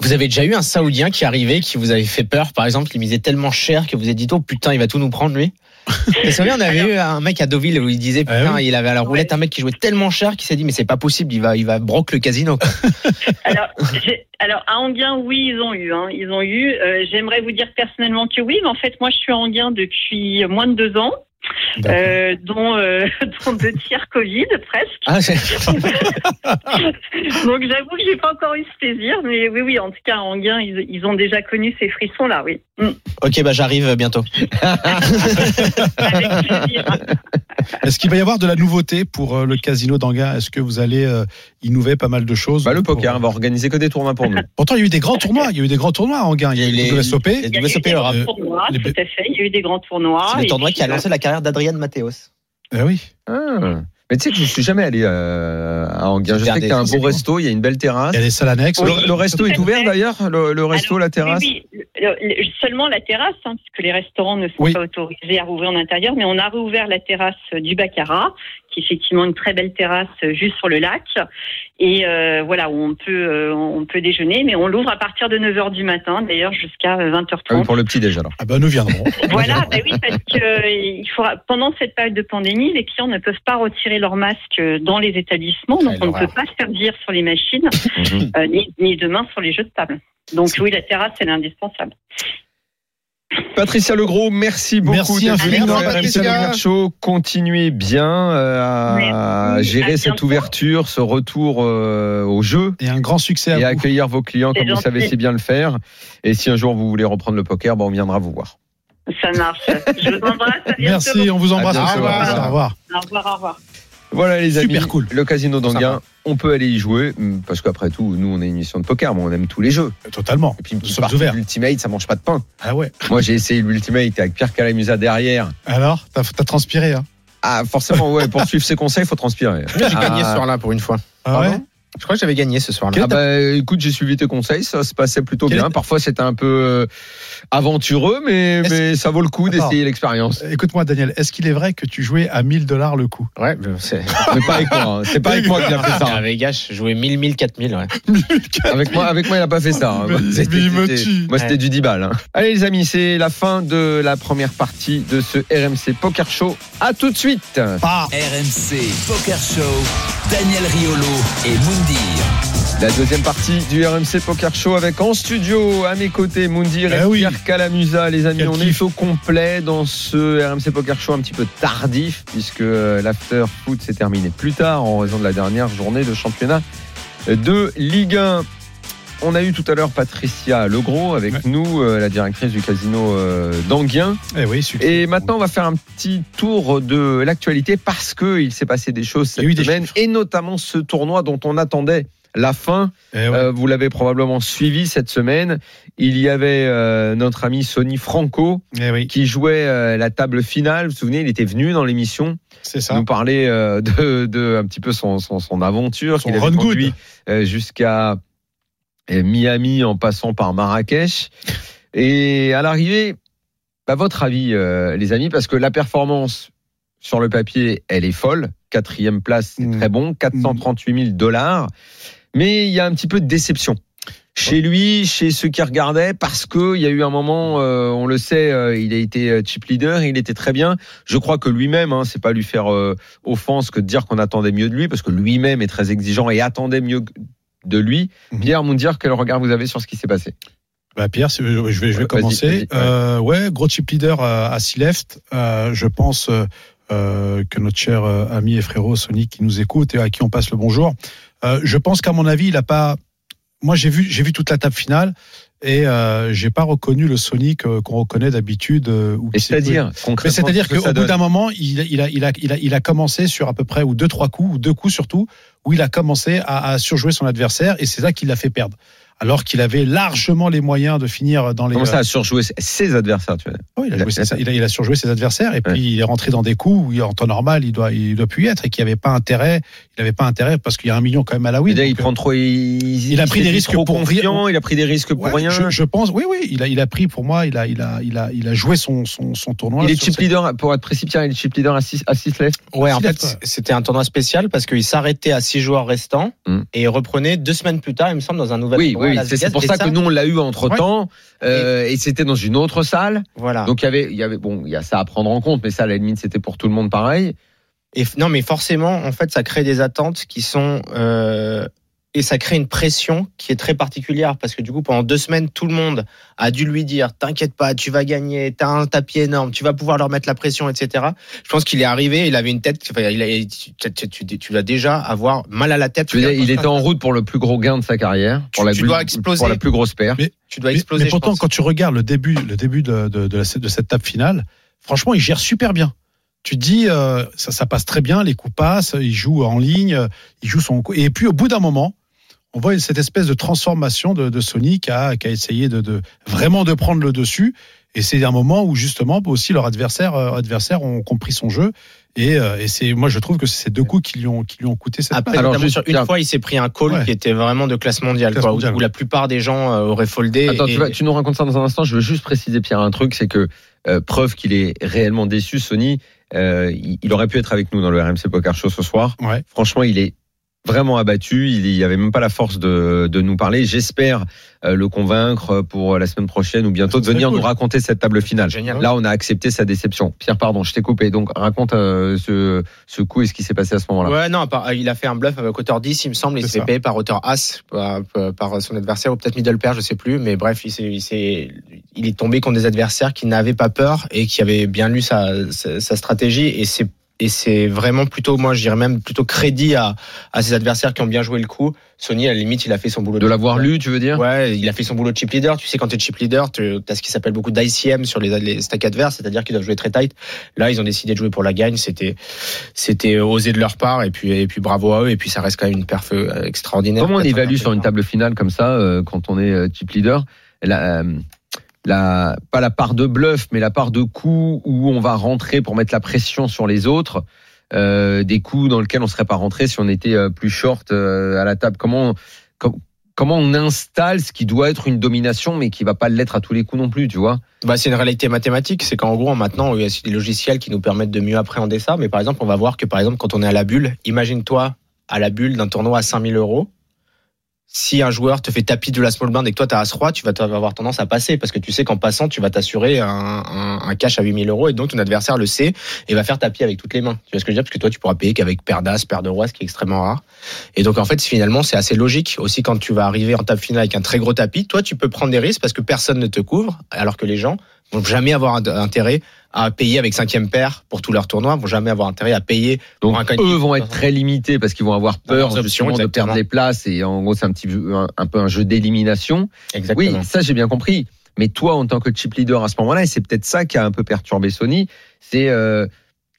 Speaker 3: Vous avez déjà eu un Saoudien qui arrivait, qui vous avait fait peur, par exemple, il misait tellement cher que vous avez dit oh putain il va tout nous prendre lui. Vous savez, on avait eu un mec à Deauville où il disait
Speaker 2: Ah
Speaker 3: putain
Speaker 2: oui.
Speaker 3: il avait à la roulette un mec qui jouait tellement cher qu'il s'est dit mais c'est pas possible il va il va broque le casino. quoi.
Speaker 4: Alors, j'ai- alors à Anguin, oui, ils ont eu. Hein, ils ont eu. Euh, J'aimerais vous dire personnellement que oui, mais en fait, moi, je suis à Anguin depuis moins de deux ans, euh, dont, euh, dont deux tiers Covid presque.
Speaker 3: Ah,
Speaker 4: Donc, j'avoue que j'ai pas encore eu ce plaisir, mais oui, oui, en tout cas, Anguin, ils, ils ont déjà connu ces frissons-là, oui. Mm,
Speaker 3: ok bah j'arrive bientôt.
Speaker 2: Est-ce qu'il va y avoir de la nouveauté pour euh, le casino d'Anguin? Est-ce que vous allez euh, innover pas mal de choses?
Speaker 1: Bah, le
Speaker 2: pour-
Speaker 1: poker, on va organiser que des tournois pour nous.
Speaker 2: Pourtant, il y a eu des grands tournois. Il y a eu des grands tournois à Anguin. Il y a eu
Speaker 3: Les-
Speaker 2: le WSOP.
Speaker 3: les-
Speaker 4: Il y a eu
Speaker 3: WSOP,
Speaker 4: des
Speaker 3: le
Speaker 4: grands tournois,
Speaker 2: les-
Speaker 4: tout à fait. Il y a eu des grands tournois.
Speaker 3: C'est le tournoi qui a
Speaker 4: euh,
Speaker 3: lancé la carrière d'Adrien Mathéos.
Speaker 2: Ah oui.
Speaker 1: Ah. Mais tu sais que je suis jamais allé euh, à Anguin. Je sais qu'il y a un beau resto, il y a une belle terrasse.
Speaker 2: Il y a des salles annexes.
Speaker 1: Le, le resto est ouvert d'ailleurs Le, le resto,
Speaker 4: Alors,
Speaker 1: la terrasse
Speaker 4: Oui, oui. Le- le- seulement la terrasse, hein, puisque les restaurants ne sont
Speaker 2: Oui.
Speaker 4: pas autorisés à rouvrir en intérieur, mais on a rouvert la terrasse du Baccarat, qui est effectivement une très belle terrasse euh, juste sur le lac, et euh, voilà où on peut euh, on peut déjeuner, mais on l'ouvre à partir de 9h du matin, d'ailleurs jusqu'à euh, 20h30.
Speaker 1: Ah oui, pour le petit déj alors.
Speaker 2: Ah ben, nous viendrons.
Speaker 4: Voilà, bah oui, parce que euh, il faudra, pendant cette période de pandémie, les clients ne peuvent pas retirer leur masque dans les établissements, donc on ne peut pas servir sur les machines,
Speaker 1: Mhm.
Speaker 4: euh, ni, ni demain sur les jeux de table. Donc oui, la terrasse, elle est indispensable.
Speaker 1: Patricia Legros, merci beaucoup
Speaker 2: Merci
Speaker 1: d'être
Speaker 2: infiniment,
Speaker 1: venue dans
Speaker 2: Patricia.
Speaker 1: Show. Continuez bien euh, à
Speaker 4: Merci.
Speaker 1: gérer
Speaker 4: À
Speaker 1: cette ouverture, ce retour euh, au jeu
Speaker 2: Et un grand succès à
Speaker 1: et
Speaker 2: vous.
Speaker 1: accueillir vos clients
Speaker 4: C'est
Speaker 1: comme vous savez si bien le faire. Et si un jour vous voulez reprendre le poker, bon, on viendra vous voir.
Speaker 4: Ça marche. Je vous embrasse. À bientôt.
Speaker 2: Merci, on vous embrasse.
Speaker 1: À bientôt.
Speaker 2: Au revoir. Au revoir.
Speaker 4: Au revoir. Au revoir.
Speaker 1: Voilà les amis,
Speaker 2: Super cool.
Speaker 1: le casino d'Anguin, on peut aller y jouer hum, parce qu'après tout, nous on est une émission de poker, mais on aime tous les jeux.
Speaker 2: Totalement.
Speaker 1: Et puis une
Speaker 2: Nous
Speaker 1: petite
Speaker 2: sommes
Speaker 1: partie
Speaker 2: ouverts.
Speaker 1: de l'Ultimate, ça mange pas de pain.
Speaker 2: Ah ouais.
Speaker 1: Moi j'ai essayé l'Ultimate avec Pierre Calamusa derrière.
Speaker 2: Alors, t'as as transpiré, hein?
Speaker 1: Ah forcément ouais, pour suivre ses conseils, il faut transpirer.
Speaker 3: J'ai gagné
Speaker 1: Ah.
Speaker 3: ce soir-là pour une fois.
Speaker 2: Ah ouais?
Speaker 1: Pardon?
Speaker 3: Je crois que j'avais gagné ce soir-là.
Speaker 1: Ah bah écoute, j'ai suivi tes conseils, ça se passait plutôt
Speaker 2: Quel
Speaker 1: bien. Parfois c'était un peu euh, aventureux, mais, ça vaut le coup d'essayer l'expérience.
Speaker 2: Écoute-moi, Daniel, est-ce qu'il est vrai que tu jouais à 1000 dollars le coup?
Speaker 3: Ouais, c'est.
Speaker 1: Pas avec moi, hein. c'est pas avec moi qu'il a fait ça.
Speaker 3: À Vegas, je jouais 1000, 1000, 4000, ouais.
Speaker 1: Avec moi, avec moi, il a pas fait ça. hein.
Speaker 2: Mais- mais.
Speaker 1: Moi, c'était
Speaker 3: Ouais.
Speaker 1: du 10 balles. hein. Allez, les amis, c'est la fin de la première partie de ce RMC Poker Show. À tout de suite.
Speaker 2: Ah
Speaker 5: RMC Poker Show, Daniel Riolo et Moundir.
Speaker 1: La deuxième partie du RMC Poker Show avec en studio à mes côtés Moundir et
Speaker 2: Eh oui.
Speaker 1: Pierre Calamusa. Les amis,
Speaker 2: Quel
Speaker 1: on est au complet dans ce RMC Poker Show un petit peu tardif puisque euh, l'after foot s'est terminé plus tard en raison de la dernière journée de championnat de Ligue 1. On a eu tout à l'heure Patricia Legros avec
Speaker 2: Ouais.
Speaker 1: nous, euh, la directrice du casino euh, d'Anguien.
Speaker 2: Eh oui, super.
Speaker 1: Et maintenant, on va faire un petit tour de l'actualité parce que il s'est passé des choses cette
Speaker 2: des
Speaker 1: semaine et notamment ce tournoi dont on attendait la fin.
Speaker 2: Eh ouais.
Speaker 1: Euh, vous l'avez probablement suivi cette semaine. Il y avait euh, notre ami Sonny Franco
Speaker 2: Eh oui,
Speaker 1: qui jouait euh, la table finale. Vous vous souvenez, il était venu dans l'émission nous parler de, de un petit peu son, son, son aventure qu'il avait conduit jusqu'à Miami en passant par Marrakech. Et à l'arrivée, bah, votre avis, euh, les amis, parce que la performance sur le papier, elle est folle. Quatrième place, c'est
Speaker 2: Mm.
Speaker 1: très bon. 438 000 dollars. Mais il y a un petit peu de déception. Chez lui, chez ceux qui regardaient, parce qu'il y a eu un moment, euh, on le sait, euh, il a été chip leader, il était très bien. Je crois que lui-même, hein, c'est pas lui faire euh, offense que de dire qu'on attendait mieux de lui, parce que lui-même est très exigeant et attendait mieux de lui.
Speaker 2: Mhm.
Speaker 1: Pierre Moundir, quel regard vous avez sur ce qui s'est passé?
Speaker 2: Bah, Pierre, c'est- je vais, je vais
Speaker 1: Ouais,
Speaker 2: commencer.
Speaker 1: ouais.
Speaker 2: Euh, ouais, gros chip leader euh, à six left. Euh, je pense euh, euh, que notre cher euh, ami et frérot Sonic qui nous écoute et à qui on passe le bonjour. Euh, je pense qu'à mon avis, il a pas. Moi, j'ai vu, j'ai vu toute la table finale et euh, j'ai pas reconnu le Sonic qu'on reconnaît d'habitude. euh,
Speaker 1: c'est-à-dire,
Speaker 2: c'est-à-dire qu'au bout d'un moment, il, il, a, il, a, il, a, il a commencé sur à peu près ou deux trois coups ou deux coups surtout où il a commencé à, à surjouer son adversaire et c'est ça qui l'a fait perdre. Alors qu'il avait largement les moyens de finir dans les.
Speaker 1: Comment ça a surjoué ses adversaires, tu vois?
Speaker 2: Oh, il, a
Speaker 1: Il a-
Speaker 2: joué ses- il, a, il a surjoué ses adversaires et puis
Speaker 1: Ouais.
Speaker 2: il est rentré dans des coups où il- en temps normal il doit il doit plus y être et qu'il n'y avait pas intérêt il avait pas intérêt parce qu'il y a un million quand même à la win.
Speaker 1: Il prend trop, il,
Speaker 2: il a pris des risques pour rien.
Speaker 1: il a pris des risques pour
Speaker 2: ouais,
Speaker 1: rien.
Speaker 2: Je, je pense oui oui il a il a pris pour moi il a il a il a il a joué son son, son tournoi.
Speaker 1: il est chip leader, pour être précis, Pierre, il est chip leader à 6 à six left.
Speaker 3: Ouais, en fait, c'était un tournoi spécial parce qu'il s'arrêtait à six joueurs restants
Speaker 1: Mm.
Speaker 3: et il reprenait deux semaines plus tard, il me semble, dans un nouvel
Speaker 1: Oui, oui, c'est pour ça que nous on l'a eu entre temps, et c'était dans une autre salle.
Speaker 3: Voilà.
Speaker 1: Donc il y avait, il y avait, bon, il y a ça à prendre en compte, mais ça à la limite c'était pour tout le monde pareil.
Speaker 3: Et non, mais forcément, en fait, ça crée des attentes qui sont euh, et ça crée une pression qui est très particulière parce que du coup, pendant deux semaines, tout le monde a dû lui dire "T'inquiète pas, tu vas gagner, t'as un tapis énorme, tu vas pouvoir leur mettre la pression, etc." Je pense qu'il est arrivé, il avait une tête, enfin, il a, tu, tu, tu, vas déjà avoir mal à la tête.
Speaker 1: Tu veux dire, il était en route pour le plus gros gain de sa carrière, pour
Speaker 3: Tu-
Speaker 1: la,
Speaker 3: tu
Speaker 1: plus-
Speaker 3: dois exploser.
Speaker 1: pour la plus grosse perte.
Speaker 2: Mais-
Speaker 3: Tu dois exploser.
Speaker 2: Mais, pourtant, quand tu regardes le début, le début de, de, de, la- de cette table finale, franchement, il gère super bien. Tu te dis, euh, ça, ça passe très bien, les coups passent, il joue en ligne, il joue son coup. Et puis, au bout d'un moment, on voit cette espèce de transformation de, de Sony qui a, qui a essayé de, de vraiment de prendre le dessus. Et c'est un moment où justement aussi leurs adversaires, euh, adversaires ont compris son jeu. Et, euh, et c'est, moi, je trouve que c'est ces deux coups qui lui ont, qui lui ont coûté cette
Speaker 3: Après.
Speaker 1: Alors, juste,
Speaker 3: une fois, il s'est pris un call
Speaker 2: Ouais.
Speaker 3: qui était vraiment de classe mondiale,
Speaker 2: Classe
Speaker 3: quoi, où-
Speaker 2: mondiale.
Speaker 3: où, la plupart des gens euh, auraient foldé.
Speaker 1: Attends,
Speaker 3: et-
Speaker 1: tu, vas- tu nous racontes ça dans un instant. Je veux juste préciser, Pierre, un truc, c'est que euh, preuve qu'il est réellement déçu, Sony, euh, il, il aurait pu être avec nous dans le RMC Poker Show ce soir.
Speaker 2: Ouais.
Speaker 1: Franchement, il est vraiment abattu. Il n'y avait même pas la force de, de nous parler. J'espère euh, le convaincre pour la semaine prochaine ou bientôt de venir
Speaker 2: cool.
Speaker 1: nous raconter cette table finale.
Speaker 3: Génial.
Speaker 1: Là, on a accepté sa déception. Pierre, pardon, je t'ai coupé. Donc, raconte euh, ce, ce coup et ce qui s'est passé à ce moment-là.
Speaker 3: Ouais, non, il a fait un bluff avec hauteur 10, il me semble. Il
Speaker 2: C'est
Speaker 3: s'est payé par hauteur As, par, par son adversaire, ou peut-être middle pair, je sais plus. Mais bref, il, est tombé contre des adversaires qui n'avaient pas peur et qui avaient bien lu sa, sa, sa stratégie. Et c'est et c'est vraiment plutôt, moi, je dirais même plutôt crédit à, à ses adversaires qui ont bien joué le coup. Sony, à la limite, il a fait son boulot.
Speaker 1: De l'avoir lu, tu veux dire?
Speaker 3: Ouais, il a fait son boulot de chip leader. Tu sais, quand tu es chip leader, tu as ce qui s'appelle beaucoup d'ICM sur les, les stacks adverses, c'est-à-dire qu'ils doivent jouer très tight. Là, ils ont décidé de jouer pour la gagne. C'était, c'était osé de leur part. Et puis, et puis bravo à eux. Et puis, ça reste quand même une perf euh, extraordinaire.
Speaker 1: Comment on évalue sur une table finale comme ça, euh, quand on est euh, chip leader? La, euh, la, Pas la part de bluff, mais la part de coups où on va rentrer pour mettre la pression sur les autres. euh, des coups dans lesquels on serait pas rentré si on était euh, plus short euh, à la table. Comment, com- comment on installe ce qui doit être une domination, mais qui va pas l'être à tous les coups non plus, tu vois?
Speaker 3: Bah, c'est une réalité mathématique. C'est qu'en gros, maintenant, il y a des logiciels qui nous permettent de mieux appréhender ça. Mais par exemple, on va voir que, par exemple, quand on est à la bulle, imagine-toi à la bulle d'un tournoi à 5000 euros. Si un joueur te fait tapis de la small blind et que toi t'as as roi, tu vas avoir tendance à passer parce que tu sais qu'en passant, tu vas t'assurer un, cash à 8000 euros et donc ton adversaire le sait et va faire tapis avec toutes les mains. Tu vois ce que je veux dire? Parce que toi, tu pourras payer qu'avec paire d'as, paire de rois, ce qui est extrêmement rare. Et donc, en fait, finalement, c'est assez logique aussi quand tu vas arriver en table finale avec un très gros tapis. Toi, tu peux prendre des risques parce que personne ne te couvre, alors que les gens vont jamais avoir int- intérêt à payer avec cinquième paire pour tous leurs tournois, vont jamais avoir intérêt à payer
Speaker 1: Donc
Speaker 3: pour un
Speaker 1: eux vont être très limités parce qu'ils vont avoir peur
Speaker 3: options,
Speaker 1: de perdre les places et en gros c'est un petit un, un peu un jeu d'élimination.
Speaker 3: Exactement.
Speaker 1: Oui, ça j'ai bien compris. Mais toi, en tant que chip leader à ce moment-là, et c'est peut-être ça qui a un peu perturbé Sony, c'est euh,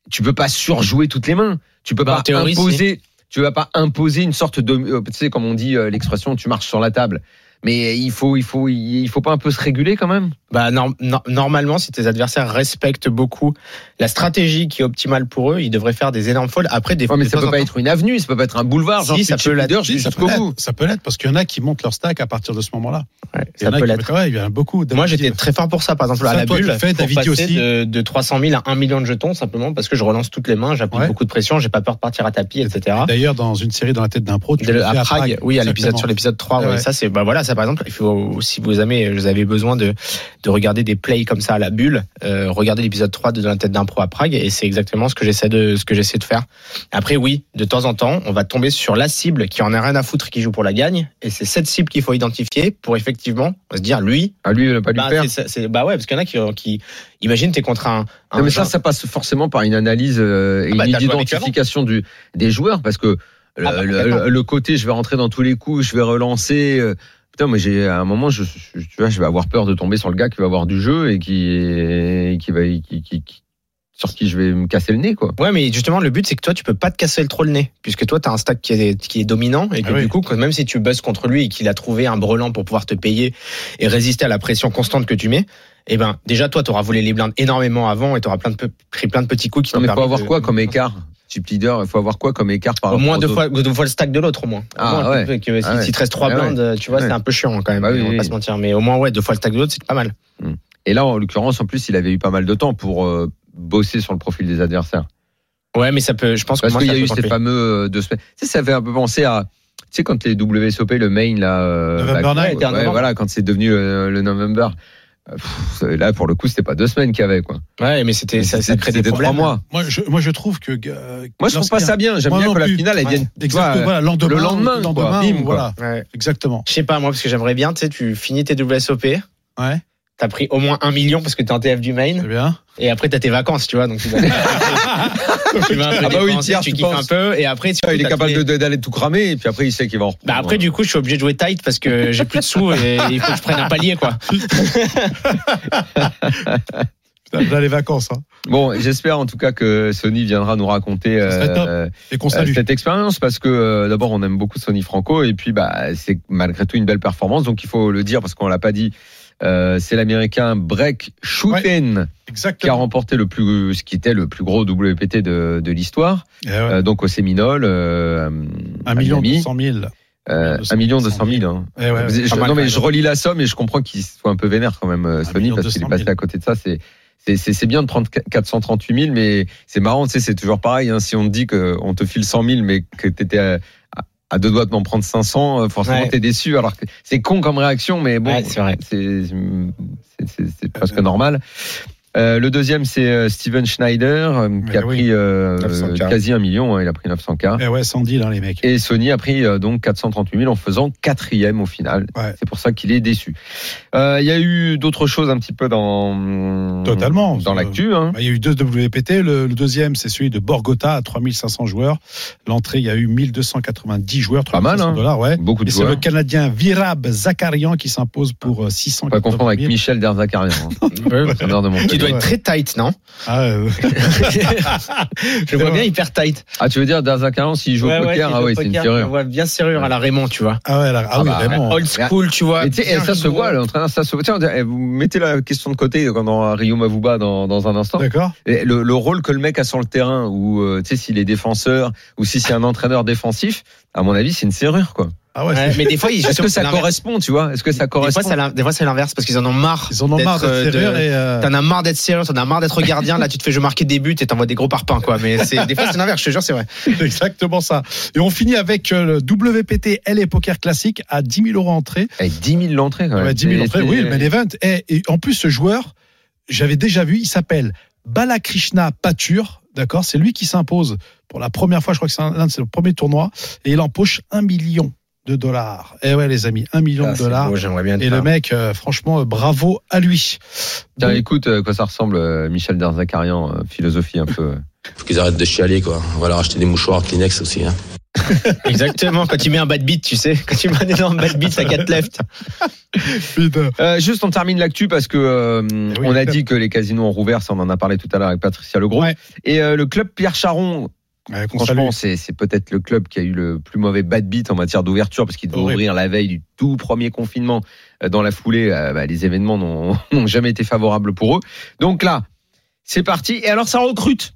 Speaker 1: tu peux pas surjouer toutes les mains. Tu peux
Speaker 3: Bah,
Speaker 1: pas
Speaker 3: théorie,
Speaker 1: imposer. tu vas pas imposer une sorte de, euh, tu sais, comme on dit euh, l'expression, tu marches sur la table. Mais il faut, il faut, il faut pas un peu se réguler quand même?
Speaker 3: Bah, norm- nor- normalement, si tes adversaires respectent beaucoup la stratégie qui est optimale pour eux, ils devraient faire des énormes folds. Après, des
Speaker 1: Ouais, mais ça peut pas
Speaker 3: temps-
Speaker 1: être une avenue, ça peut pas être un boulevard.
Speaker 3: Si,
Speaker 1: genre,
Speaker 3: ça peut
Speaker 1: leader
Speaker 2: Si, ça peut
Speaker 1: bout.
Speaker 2: ça peut l'être parce qu'il y en a qui montent leur stack à partir de ce moment-là.
Speaker 3: Ouais, ça
Speaker 2: a
Speaker 3: peut l'être.
Speaker 2: ouais, il y en a beaucoup.
Speaker 3: Moi, j'étais très fort pour ça, par exemple, à
Speaker 2: Ça,
Speaker 3: la
Speaker 2: toi,
Speaker 3: bulle,
Speaker 2: fais,
Speaker 3: pour passer
Speaker 2: aussi.
Speaker 3: de, de 300 000 à 1 million de jetons, simplement parce que je relance toutes les mains, j'applique
Speaker 2: Ouais.
Speaker 3: beaucoup de pression, j'ai pas peur de partir à tapis, etc.
Speaker 2: D'ailleurs, dans une série dans la tête d'un pro, tu
Speaker 3: à Prague, oui, à l'épisode sur l'épisode 3, ouais,
Speaker 2: Ouais.
Speaker 3: ça c'est bah voilà, ça par exemple, il faut si vous avez vous avez besoin de de regarder des plays comme ça à la bulle, euh, regardez l'épisode 3 de dans la tête d'un pro à Prague et c'est exactement ce que j'essaie de ce que j'essaie de faire. Après oui, de temps en temps, on va tomber sur la cible qui en a rien à foutre qui joue pour la gagne et c'est cette cible qu'il faut identifier pour effectivement se dire lui
Speaker 1: À lui, il va pas lui
Speaker 3: bah,
Speaker 1: faire.
Speaker 3: bah ouais, parce qu'il y en a qui, qui imagine t'es contre un, un
Speaker 1: Non, mais ça,
Speaker 3: genre-
Speaker 1: ça passe forcément par une analyse euh, et
Speaker 3: Ah bah,
Speaker 1: une identification du, des joueurs parce que le,
Speaker 3: Ah bah,
Speaker 1: le- côté je vais rentrer dans tous les coups, je vais relancer. Putain, moi j'ai à un moment, je, je- tu vois, je vais avoir peur de tomber sur le gars qui va avoir du jeu et qui, et qui va, qui, qui- qui- sur qui je vais me casser le nez, quoi.
Speaker 3: Ouais, mais justement, le but, c'est que toi, tu peux pas te casser le trop le nez, puisque toi, tu as un stack qui est, qui est dominant, et que
Speaker 2: Ah oui.
Speaker 3: du coup, même si tu buzz contre lui et qu'il a trouvé un brelan pour pouvoir te payer et résister à la pression constante que tu mets, eh ben, déjà, toi, tu auras volé les blindes énormément avant et tu auras plein de, pris plein de petits coups qui
Speaker 1: Non,
Speaker 3: t'ont
Speaker 1: mais faut
Speaker 3: permis
Speaker 1: avoir
Speaker 3: de-
Speaker 1: quoi comme écart? Type leader, il faut avoir quoi comme écart par
Speaker 3: Au moins deux fois, deux fois le stack de l'autre, au moins. Au
Speaker 1: Ah,
Speaker 3: moins,
Speaker 1: ouais.
Speaker 3: que- si
Speaker 1: Ah, ouais.
Speaker 3: si te reste trois
Speaker 1: Ah, ouais.
Speaker 3: blindes, tu vois,
Speaker 1: Ouais.
Speaker 3: c'est un peu chiant quand même.
Speaker 1: Bah oui,
Speaker 3: on va
Speaker 1: oui.
Speaker 3: pas se mentir. Mais au moins, ouais, deux fois le stack de l'autre, c'est pas mal.
Speaker 1: Et là, en l'occurrence, en plus, il avait eu pas mal de temps pour euh, bosser sur le profil des adversaires.
Speaker 3: Ouais, mais ça peut, je pense que
Speaker 1: Parce qu'il y a eu ces fameux euh, deux semaines. Tu sais, ça fait un peu penser à. Tu sais, quand les WSOP, le main, là. euh,
Speaker 2: November
Speaker 1: bah,
Speaker 2: Night.
Speaker 1: ouais,
Speaker 3: novembre.
Speaker 1: voilà, quand c'est devenu le, le November. Pff, là, pour le coup, c'était pas deux semaines qu'il y avait, quoi.
Speaker 3: Ouais, mais c'était, ça, ça crée des problèmes.
Speaker 1: trois mois.
Speaker 2: Moi, je, moi, je trouve que. euh,
Speaker 1: Moi, je trouve pas ça bien. J'aime bien que la finale, elle vienne.
Speaker 2: Exactement.
Speaker 1: vois,
Speaker 2: Voilà, lendemain,
Speaker 1: le lendemain,
Speaker 2: lendemain,
Speaker 1: quoi. Bim,
Speaker 2: voilà.
Speaker 3: Ouais.
Speaker 2: Exactement.
Speaker 3: Je sais pas, moi, parce que j'aimerais bien, tu sais, tu finis tes WSOP,
Speaker 2: Ouais.
Speaker 3: T'as pris au moins un million parce que t'es en TF du main,
Speaker 2: C'est bien.
Speaker 3: et après t'as tes vacances, tu vois, donc tu vas, tu vas un peu
Speaker 1: Ah bah oui, Pierre,
Speaker 3: tu
Speaker 1: tu
Speaker 3: kiffes un peu, et après tu
Speaker 1: il est capable
Speaker 3: les-
Speaker 1: d'aller tout cramer, et puis après, il sait qu'il va en reprendre.
Speaker 3: Bah après, du coup, je suis obligé de jouer tight parce que j'ai plus de sous et il faut que je prenne un palier, quoi.
Speaker 2: Là, les vacances. Hein.
Speaker 1: Bon, j'espère en tout cas que Sony viendra nous raconter euh,
Speaker 2: Et qu'on
Speaker 1: euh,
Speaker 2: salue.
Speaker 1: cette expérience parce que euh, d'abord on aime beaucoup Sony Franco et puis bah c'est malgré tout une belle performance donc il faut le dire parce qu'on l'a pas dit euh, c'est l'américain Breck Schuten qui a remporté le plus ce qui était le plus gros WPT de, de l'histoire
Speaker 2: Eh ouais.
Speaker 1: euh, donc au Séminole euh,
Speaker 2: Un
Speaker 1: à
Speaker 2: million
Speaker 1: Miami.
Speaker 2: deux cent mille.
Speaker 1: Euh, un million deux cent mille hein.
Speaker 2: Eh ouais,
Speaker 1: Je-
Speaker 2: pas
Speaker 1: non mais je relis la somme et je comprends qu'il soit un peu vénère quand même euh, Sony parce qu'il est
Speaker 2: 200
Speaker 1: passé
Speaker 2: 000.
Speaker 1: à côté de ça c'est c'est- bien de prendre 438 000 mais c'est marrant tu sais c'est toujours pareil hein, si on te dit qu'on te file 100 000 mais que t'étais à, à- deux doigts de m'en prendre 500 euh, forcément
Speaker 3: Ouais.
Speaker 1: t'es déçu alors que c'est con comme réaction mais bon
Speaker 3: Ouais, c'est
Speaker 1: c'est- c'est- c'est presque normal Euh, le deuxième, c'est euh, Steven Schneider, euh, qui
Speaker 2: Mais
Speaker 1: a
Speaker 2: oui.
Speaker 1: pris euh,
Speaker 3: 900K.
Speaker 1: quasi un million, hein, il a pris 900K.
Speaker 2: Eh ouais, sans deal, hein, les mecs.
Speaker 1: Et Sony a pris euh, donc 438 000 en faisant quatrième au final.
Speaker 2: Ouais.
Speaker 1: C'est pour ça qu'il est déçu. Euh, Il y a eu d'autres choses un petit peu dans
Speaker 2: Totalement.
Speaker 1: dans l'actu. Hein.
Speaker 2: Il y a eu deux WPT. Le, le deuxième, c'est celui de Borgota à 3500 joueurs. L'entrée, il y a eu 1290 joueurs.
Speaker 1: Pas mal,
Speaker 2: 3500
Speaker 1: hein.
Speaker 2: dollars, ouais.
Speaker 1: Beaucoup de
Speaker 2: Et c'est le. Canadien Virab Zakarian qui s'impose pour euh, 600
Speaker 1: On va confondre avec Michel Derzakarian, hein, entraîneur de
Speaker 3: Qui
Speaker 1: Montpellier.
Speaker 3: Doit être très tight, non
Speaker 2: Ah, euh,
Speaker 3: Je le vois bien hyper tight.
Speaker 1: Ah, tu veux dire Derzakarian s'il joue au poker Ah oui, c'est une
Speaker 3: Je
Speaker 1: serrure.
Speaker 3: vois bien serrure à la Raymond, tu vois.
Speaker 2: ah ouais, là, ah,
Speaker 1: Ah
Speaker 2: oui,
Speaker 1: bah,
Speaker 2: vraiment.
Speaker 3: Old school, tu vois.
Speaker 1: Et ça se voit, l'entraîneur, ça se voit. Tiens, eh, vous mettez la question de côté quand on Rio Mavuba dans, dans un instant.
Speaker 2: D'accord.
Speaker 1: Le, le rôle que le mec a sur le terrain, ou euh, tu sais, s'il est défenseur, ou si c'est un entraîneur défensif, à mon avis, c'est une serrure, quoi.
Speaker 2: Ah ouais,
Speaker 3: Ouais, mais des fois,
Speaker 1: Est-ce que ça correspond, tu vois? Est-ce que ça correspond?
Speaker 3: des fois, c'est l'inverse parce qu'ils en ont marre.
Speaker 2: ils en ont marre
Speaker 3: d'être, euh,
Speaker 2: serrure et. euh,
Speaker 3: T'en as marre d'être sérieux, t'en as marre d'être gardien. Là, tu te fais je marquer des buts et t'envoies des gros parpaings, quoi. Mais des fois, c'est l'inverse, je te jure, c'est vrai.
Speaker 2: Exactement ça. Et on finit avec euh, le WPT LA Poker Classique à 10 000 euros entrée.
Speaker 1: Avec 10 000 l'entrée, quand même.
Speaker 2: Ouais, 10 000
Speaker 1: C'est-
Speaker 2: entrées, oui, le main event. Et, et en plus, ce joueur, j'avais déjà vu, il s'appelle Balakrishna Patur. D'accord? C'est lui qui s'impose pour la première fois, je crois que c'est un, l'un de ses premiers tournois. Et il empoche un million de dollars. Eh ouais, les amis, un million
Speaker 3: Ah,
Speaker 2: de dollars.
Speaker 3: beau, j'aimerais bien
Speaker 2: Et le mec, euh, franchement, euh, bravo à lui.
Speaker 1: Tiens,
Speaker 2: Donc,
Speaker 1: écoute, euh, quoi ça ressemble, euh, Michel Derzakarian, euh, philosophie un peu.
Speaker 6: Faut qu'ils arrêtent de chialer, quoi. On va leur acheter des mouchoirs Kleenex aussi, hein.
Speaker 3: Exactement. Quand tu mets un bad beat, tu sais. Quand tu mets un énorme bad beat, ça 4 left.
Speaker 1: Euh, juste, on termine l'actu parce que euh,
Speaker 2: oui,
Speaker 1: on a dit que les casinos ont rouvert, ça on en a parlé tout à l'heure avec Patricia Legros.
Speaker 2: Ouais.
Speaker 1: Et euh, le club Pierre Charon
Speaker 2: Ouais,
Speaker 1: Franchement, c'est peut-être le club qui a eu le plus mauvais bad beat en matière d'ouverture parce qu'il devait
Speaker 2: Horrible.
Speaker 1: ouvrir la veille du tout premier confinement. Euh, Dans la foulée, euh, bah, les événements n'ont n'ont jamais été favorables pour eux. Donc là, c'est parti. Et alors, ça recrute.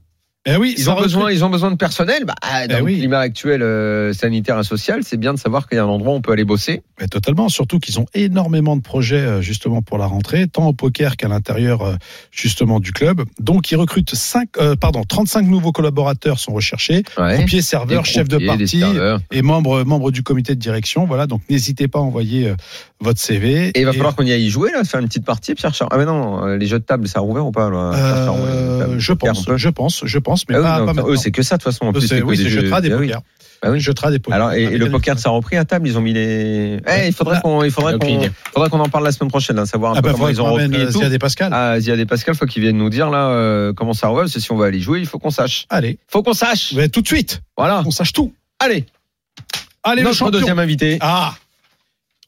Speaker 2: Eh oui,
Speaker 1: Ils ont besoin,
Speaker 2: recrute.
Speaker 1: ils ont besoin de personnel. Bah, dans
Speaker 2: Eh
Speaker 1: le
Speaker 2: oui.
Speaker 1: climat actuel euh, sanitaire et social, c'est bien de savoir qu'il y a un endroit où on peut aller bosser.
Speaker 2: Mais totalement, surtout qu'ils ont énormément de projets euh, justement pour la rentrée, tant au poker qu'à l'intérieur euh, justement du club. Donc ils recrutent 5, euh, pardon, 35 nouveaux collaborateurs sont recherchés,
Speaker 1: Ouais.
Speaker 2: croupiers, serveurs, chefs de
Speaker 1: serveurs.
Speaker 2: et membres membres du comité de direction. Voilà, donc n'hésitez pas à envoyer euh, votre CV.
Speaker 1: Et il va falloir qu'on y aille jouer, là, faire une petite partie, Pierre Charles. Ah, mais non, les jeux de table, ça a rouvert ou pas là, ouais,
Speaker 2: je pense, je pense, je pense, mais
Speaker 1: Ah oui,
Speaker 2: pas,
Speaker 1: non,
Speaker 2: pas
Speaker 1: eux, c'est que ça, de toute façon. En plus,
Speaker 2: c'est- oui,
Speaker 1: des
Speaker 2: c'est
Speaker 1: jeux-
Speaker 2: des
Speaker 1: Ah oui.
Speaker 2: pokers.
Speaker 1: Ah oui.
Speaker 2: Des pokers.
Speaker 1: Alors, et, et le poker, ça a repris à table, ils ont mis les. Eh, il faudrait
Speaker 2: Bah,
Speaker 1: qu'on, il faudrait qu'on, faudrait qu'on en parle la semaine prochaine, hein, savoir un
Speaker 2: Ah
Speaker 1: peu
Speaker 2: bah,
Speaker 1: comment ils ont repris et tout.
Speaker 2: Ziad et Pascal.
Speaker 1: Ah, Ziad et Pascal, faut qu'ils viennent nous dire là euh, comment ça revient. C'est si on va aller jouer, il faut qu'on sache.
Speaker 2: Allez,
Speaker 1: Faut qu'on sache.
Speaker 2: mais tout de suite,
Speaker 1: Voilà.
Speaker 2: on sache tout.
Speaker 1: Allez,
Speaker 2: Allez, le
Speaker 1: notre
Speaker 2: champion.
Speaker 1: deuxième invité.
Speaker 2: Ah,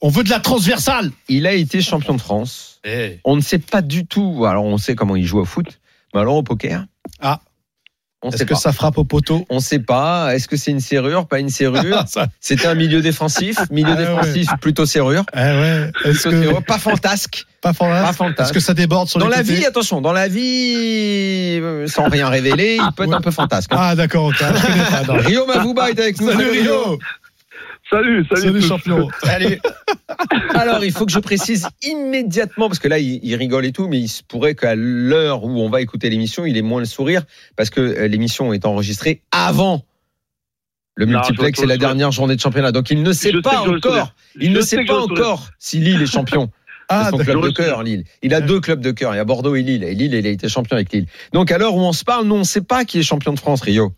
Speaker 2: on veut de la transversale.
Speaker 1: Il a été champion de France.
Speaker 2: Eh.
Speaker 1: On ne sait pas du tout. Alors, on sait comment il joue au foot, mais alors au poker.
Speaker 2: Ah.
Speaker 1: On
Speaker 2: Est-ce
Speaker 1: sait
Speaker 2: que
Speaker 1: pas.
Speaker 2: ça frappe au poteau?
Speaker 1: On sait pas. Est-ce que c'est une serrure, pas une serrure
Speaker 2: Ça-
Speaker 1: C'était un milieu défensif, milieu
Speaker 2: Ah ouais.
Speaker 1: défensif plutôt serrure.
Speaker 2: Ouais. Est-ce
Speaker 1: Plutôt
Speaker 2: que
Speaker 1: serrure, pas fantasque.
Speaker 2: pas
Speaker 1: Pas
Speaker 2: fantastique
Speaker 1: fantasque.
Speaker 2: Est-ce que ça déborde sur
Speaker 1: Dans
Speaker 2: les
Speaker 1: la
Speaker 2: côtés
Speaker 1: vie, attention, dans la vie, euh, sans rien révéler, il peut être un peu fantasque. hein.
Speaker 2: Ah d'accord.
Speaker 1: Rio Mavuba est avec nous.
Speaker 2: Salut Rio.
Speaker 7: Salut, salut.
Speaker 2: Champion.
Speaker 1: Alors, il faut que je précise immédiatement, parce que là, il, il rigole et tout, mais il se pourrait qu'à l'heure où on va écouter l'émission, il ait moins le sourire, parce que euh, l'émission est enregistrée avant le
Speaker 7: Non,
Speaker 1: multiplex et la dernière journée de championnat. Donc, il ne sait
Speaker 7: Je
Speaker 1: pas encore, il
Speaker 7: Je
Speaker 1: ne sait pas encore si Lille est champion.
Speaker 2: Ah
Speaker 1: C'est son
Speaker 2: d'accord.
Speaker 1: club de cœur, Lille. Il a deux clubs de cœur. Il y a Bordeaux et Lille. Et Lille, il a été champion avec Lille. Donc, à l'heure où on se parle, nous, on ne sait pas qui est champion de France, Rio.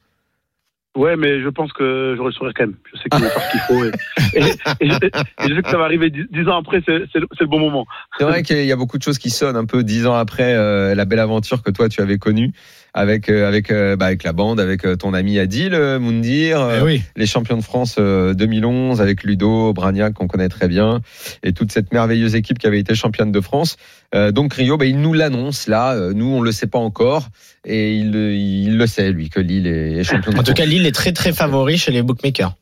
Speaker 7: Ouais, mais je pense que j'aurai le sourire quand même. Je sais qu'il va faire ce qu'il faut. Et, et- et je, je que ça va arriver dix, ans après, c'est c'est le, c'est le bon moment.
Speaker 1: C'est vrai qu'il y a beaucoup de choses qui sonnent un peu dix ans après euh, la belle aventure que toi tu avais connue avec euh, avec euh, bah, avec la bande, avec euh, ton ami Adil Moundir,
Speaker 2: Eh oui.
Speaker 1: les champions de France euh, 2011 avec Ludo, Bragnac qu'on connaît très bien et toute cette merveilleuse équipe qui avait été championne de France. Donc Rio, bah, il nous l'annonce là. Nous on le sait pas encore et il, le- il le sait lui que Lille est, est champion de
Speaker 3: En tout
Speaker 1: France.
Speaker 3: cas, Lille est très très favori chez les bookmakers.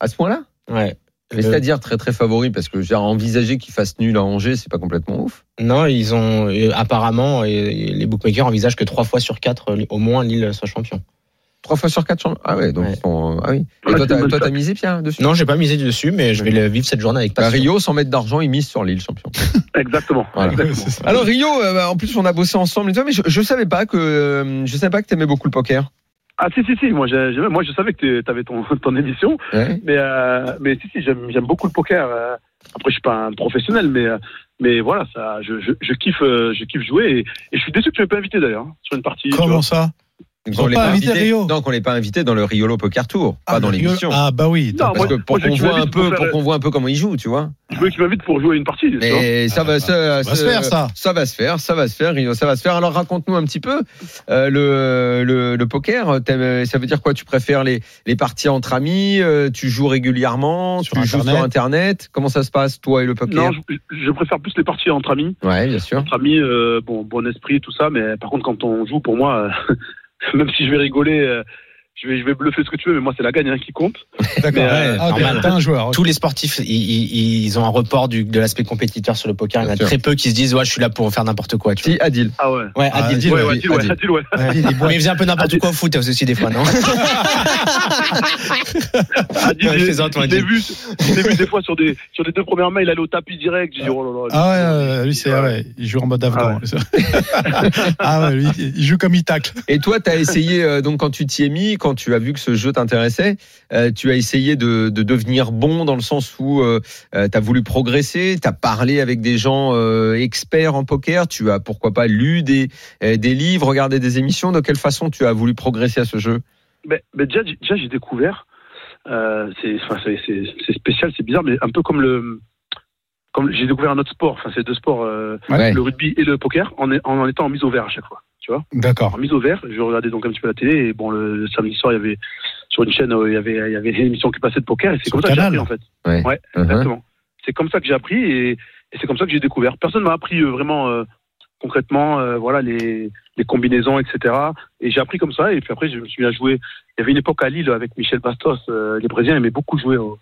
Speaker 1: À ce point-là?
Speaker 3: Ouais.
Speaker 1: Mais
Speaker 3: Le-
Speaker 1: c'est-à-dire très très favori parce que j'ai envisagé qu'il fasse nul à Angers, c'est pas complètement ouf.
Speaker 3: Non, ils ont euh, apparemment les bookmakers envisagent que trois fois sur quatre, euh, au moins Lille soit champion.
Speaker 1: Trois fois sur quatre champions. Ah ouais, donc
Speaker 3: Ouais.
Speaker 1: ils sont- ah oui. Et toi, t'as, toi, misé Pierre dessus?
Speaker 3: Non, j'ai pas misé dessus, mais je vais le vivre cette journée avec
Speaker 1: Bah,
Speaker 3: passion.
Speaker 1: Rio, sans mettre d'argent, il mise sur Lille champion.
Speaker 7: Exactement.
Speaker 1: Voilà. Alors Rio, euh, bah, en plus on a bossé ensemble mais je, je savais pas que euh, je savais pas que t'aimais beaucoup le poker.
Speaker 7: Ah si si si, moi j'ai- j'ai- moi je savais que tu avais ton, ton émission,
Speaker 1: Ouais.
Speaker 7: mais euh, mais si si j'aime j'aime beaucoup le poker. euh. Après je suis pas un professionnel, mais euh, mais voilà ça, je, je, je kiffe euh, je kiffe jouer et, et je suis déçu que tu m'aies pas invité d'ailleurs hein, sur une partie.
Speaker 2: Comment ça?
Speaker 1: On l'est
Speaker 2: pas
Speaker 1: pas
Speaker 2: invité
Speaker 1: invité.
Speaker 2: Rio
Speaker 1: Donc on l'est pas invité dans le Riolo Poker Tour, pas dans l'émission.
Speaker 2: Ah bah oui.
Speaker 7: Non,
Speaker 1: Parce
Speaker 7: moi-
Speaker 1: que pour qu'on voit un peu,
Speaker 7: pour
Speaker 1: pour
Speaker 7: faire-
Speaker 1: qu'on voit un peu comment il joue, tu vois.
Speaker 7: Je veux que tu m'invites pour jouer une partie.
Speaker 1: Mais ça va, ça,
Speaker 2: Ça va se faire, ça.
Speaker 1: Ça va se faire, ça va se faire, Rio, ça va se faire. Alors raconte-nous un petit peu euh, le, le, le poker. Ça veut dire quoi? Tu préfères les, les parties entre amis euh, Tu joues régulièrement
Speaker 2: Sur
Speaker 1: Tu joues
Speaker 2: Internet
Speaker 1: sur Internet Comment ça se passe, toi et le poker?
Speaker 7: Non, je, je préfère plus les parties entre amis.
Speaker 1: Ouais, bien sûr.
Speaker 7: Entre amis, euh, bon, bon esprit, tout ça, mais par contre, quand on joue, pour moi, euh, même si je vais rigoler, euh, je vais, je vais bluffer ce que tu veux, mais moi, c'est la gagne hein, qui compte.
Speaker 2: D'accord.
Speaker 7: Euh,
Speaker 2: Ah, un joueur. ok.
Speaker 3: Tous les sportifs, ils, ils- ils ont un report du, de l'aspect compétiteur sur le poker. Il y en a très peu qui se disent, ouais, je suis là pour faire n'importe quoi. Tu vois.
Speaker 1: Si, Adil.
Speaker 7: Ah ouais.
Speaker 3: Ouais,
Speaker 2: Ah,
Speaker 3: Adil,
Speaker 2: Adil,
Speaker 7: Ouais,
Speaker 2: ouais,
Speaker 7: ouais,
Speaker 1: Adil,
Speaker 7: Adil, ouais,
Speaker 1: Adil.
Speaker 7: Adil, ouais.
Speaker 2: Ouais, il.
Speaker 3: Mais faisait un peu n'importe quoi au foot aussi des fois, non?
Speaker 7: Adil,
Speaker 3: Ouais, je
Speaker 7: l'ai
Speaker 3: Adil.
Speaker 7: vu, des fois sur des, sur des deux premières mains, il allait au tapis direct. J'ai dit, oh là là.
Speaker 2: Ah ouais, lui c'est ouais, il joue en mode afghan. Ah ouais, lui il joue comme il tacle.
Speaker 1: Et toi, tu as essayé, euh, donc quand tu t'y es mis, quand tu as vu que ce jeu t'intéressait, euh, tu as essayé de, de devenir bon dans le sens où tu as voulu progresser, tu as parlé avec des gens euh, experts en poker, tu as pourquoi pas lu des, euh, des livres, regardé des émissions. De quelle façon tu as voulu progresser à ce jeu?
Speaker 7: Mais, déjà, j'ai- déjà j'ai découvert. Euh, c'est enfin, spécial, c'est bizarre, mais un peu comme le. Comme j'ai découvert un autre sport, enfin, c'est deux sports, euh,
Speaker 1: Ouais.
Speaker 7: le rugby et le poker, en, en étant en mise au vert à chaque fois. Tu vois
Speaker 2: D'accord.
Speaker 7: en mise au vert. Je regardais donc un petit peu la télé et bon, le, le samedi soir, il y avait sur une chaîne, euh, il y avait, il y avait une émission qui passait de poker et c'est comme ça que j'ai appris en fait.
Speaker 1: Ouais.
Speaker 7: Ouais,
Speaker 1: Mhm.
Speaker 7: exactement. C'est comme ça que j'ai appris et, et c'est comme ça que j'ai découvert. Personne m'a appris euh, vraiment euh, concrètement, euh, voilà les, les combinaisons, etc. Et j'ai appris comme ça. Et puis après, je me suis mis à jouer. Il y avait une époque à Lille avec Michel Bastos. euh, les Brésiliens aimaient beaucoup jouer au,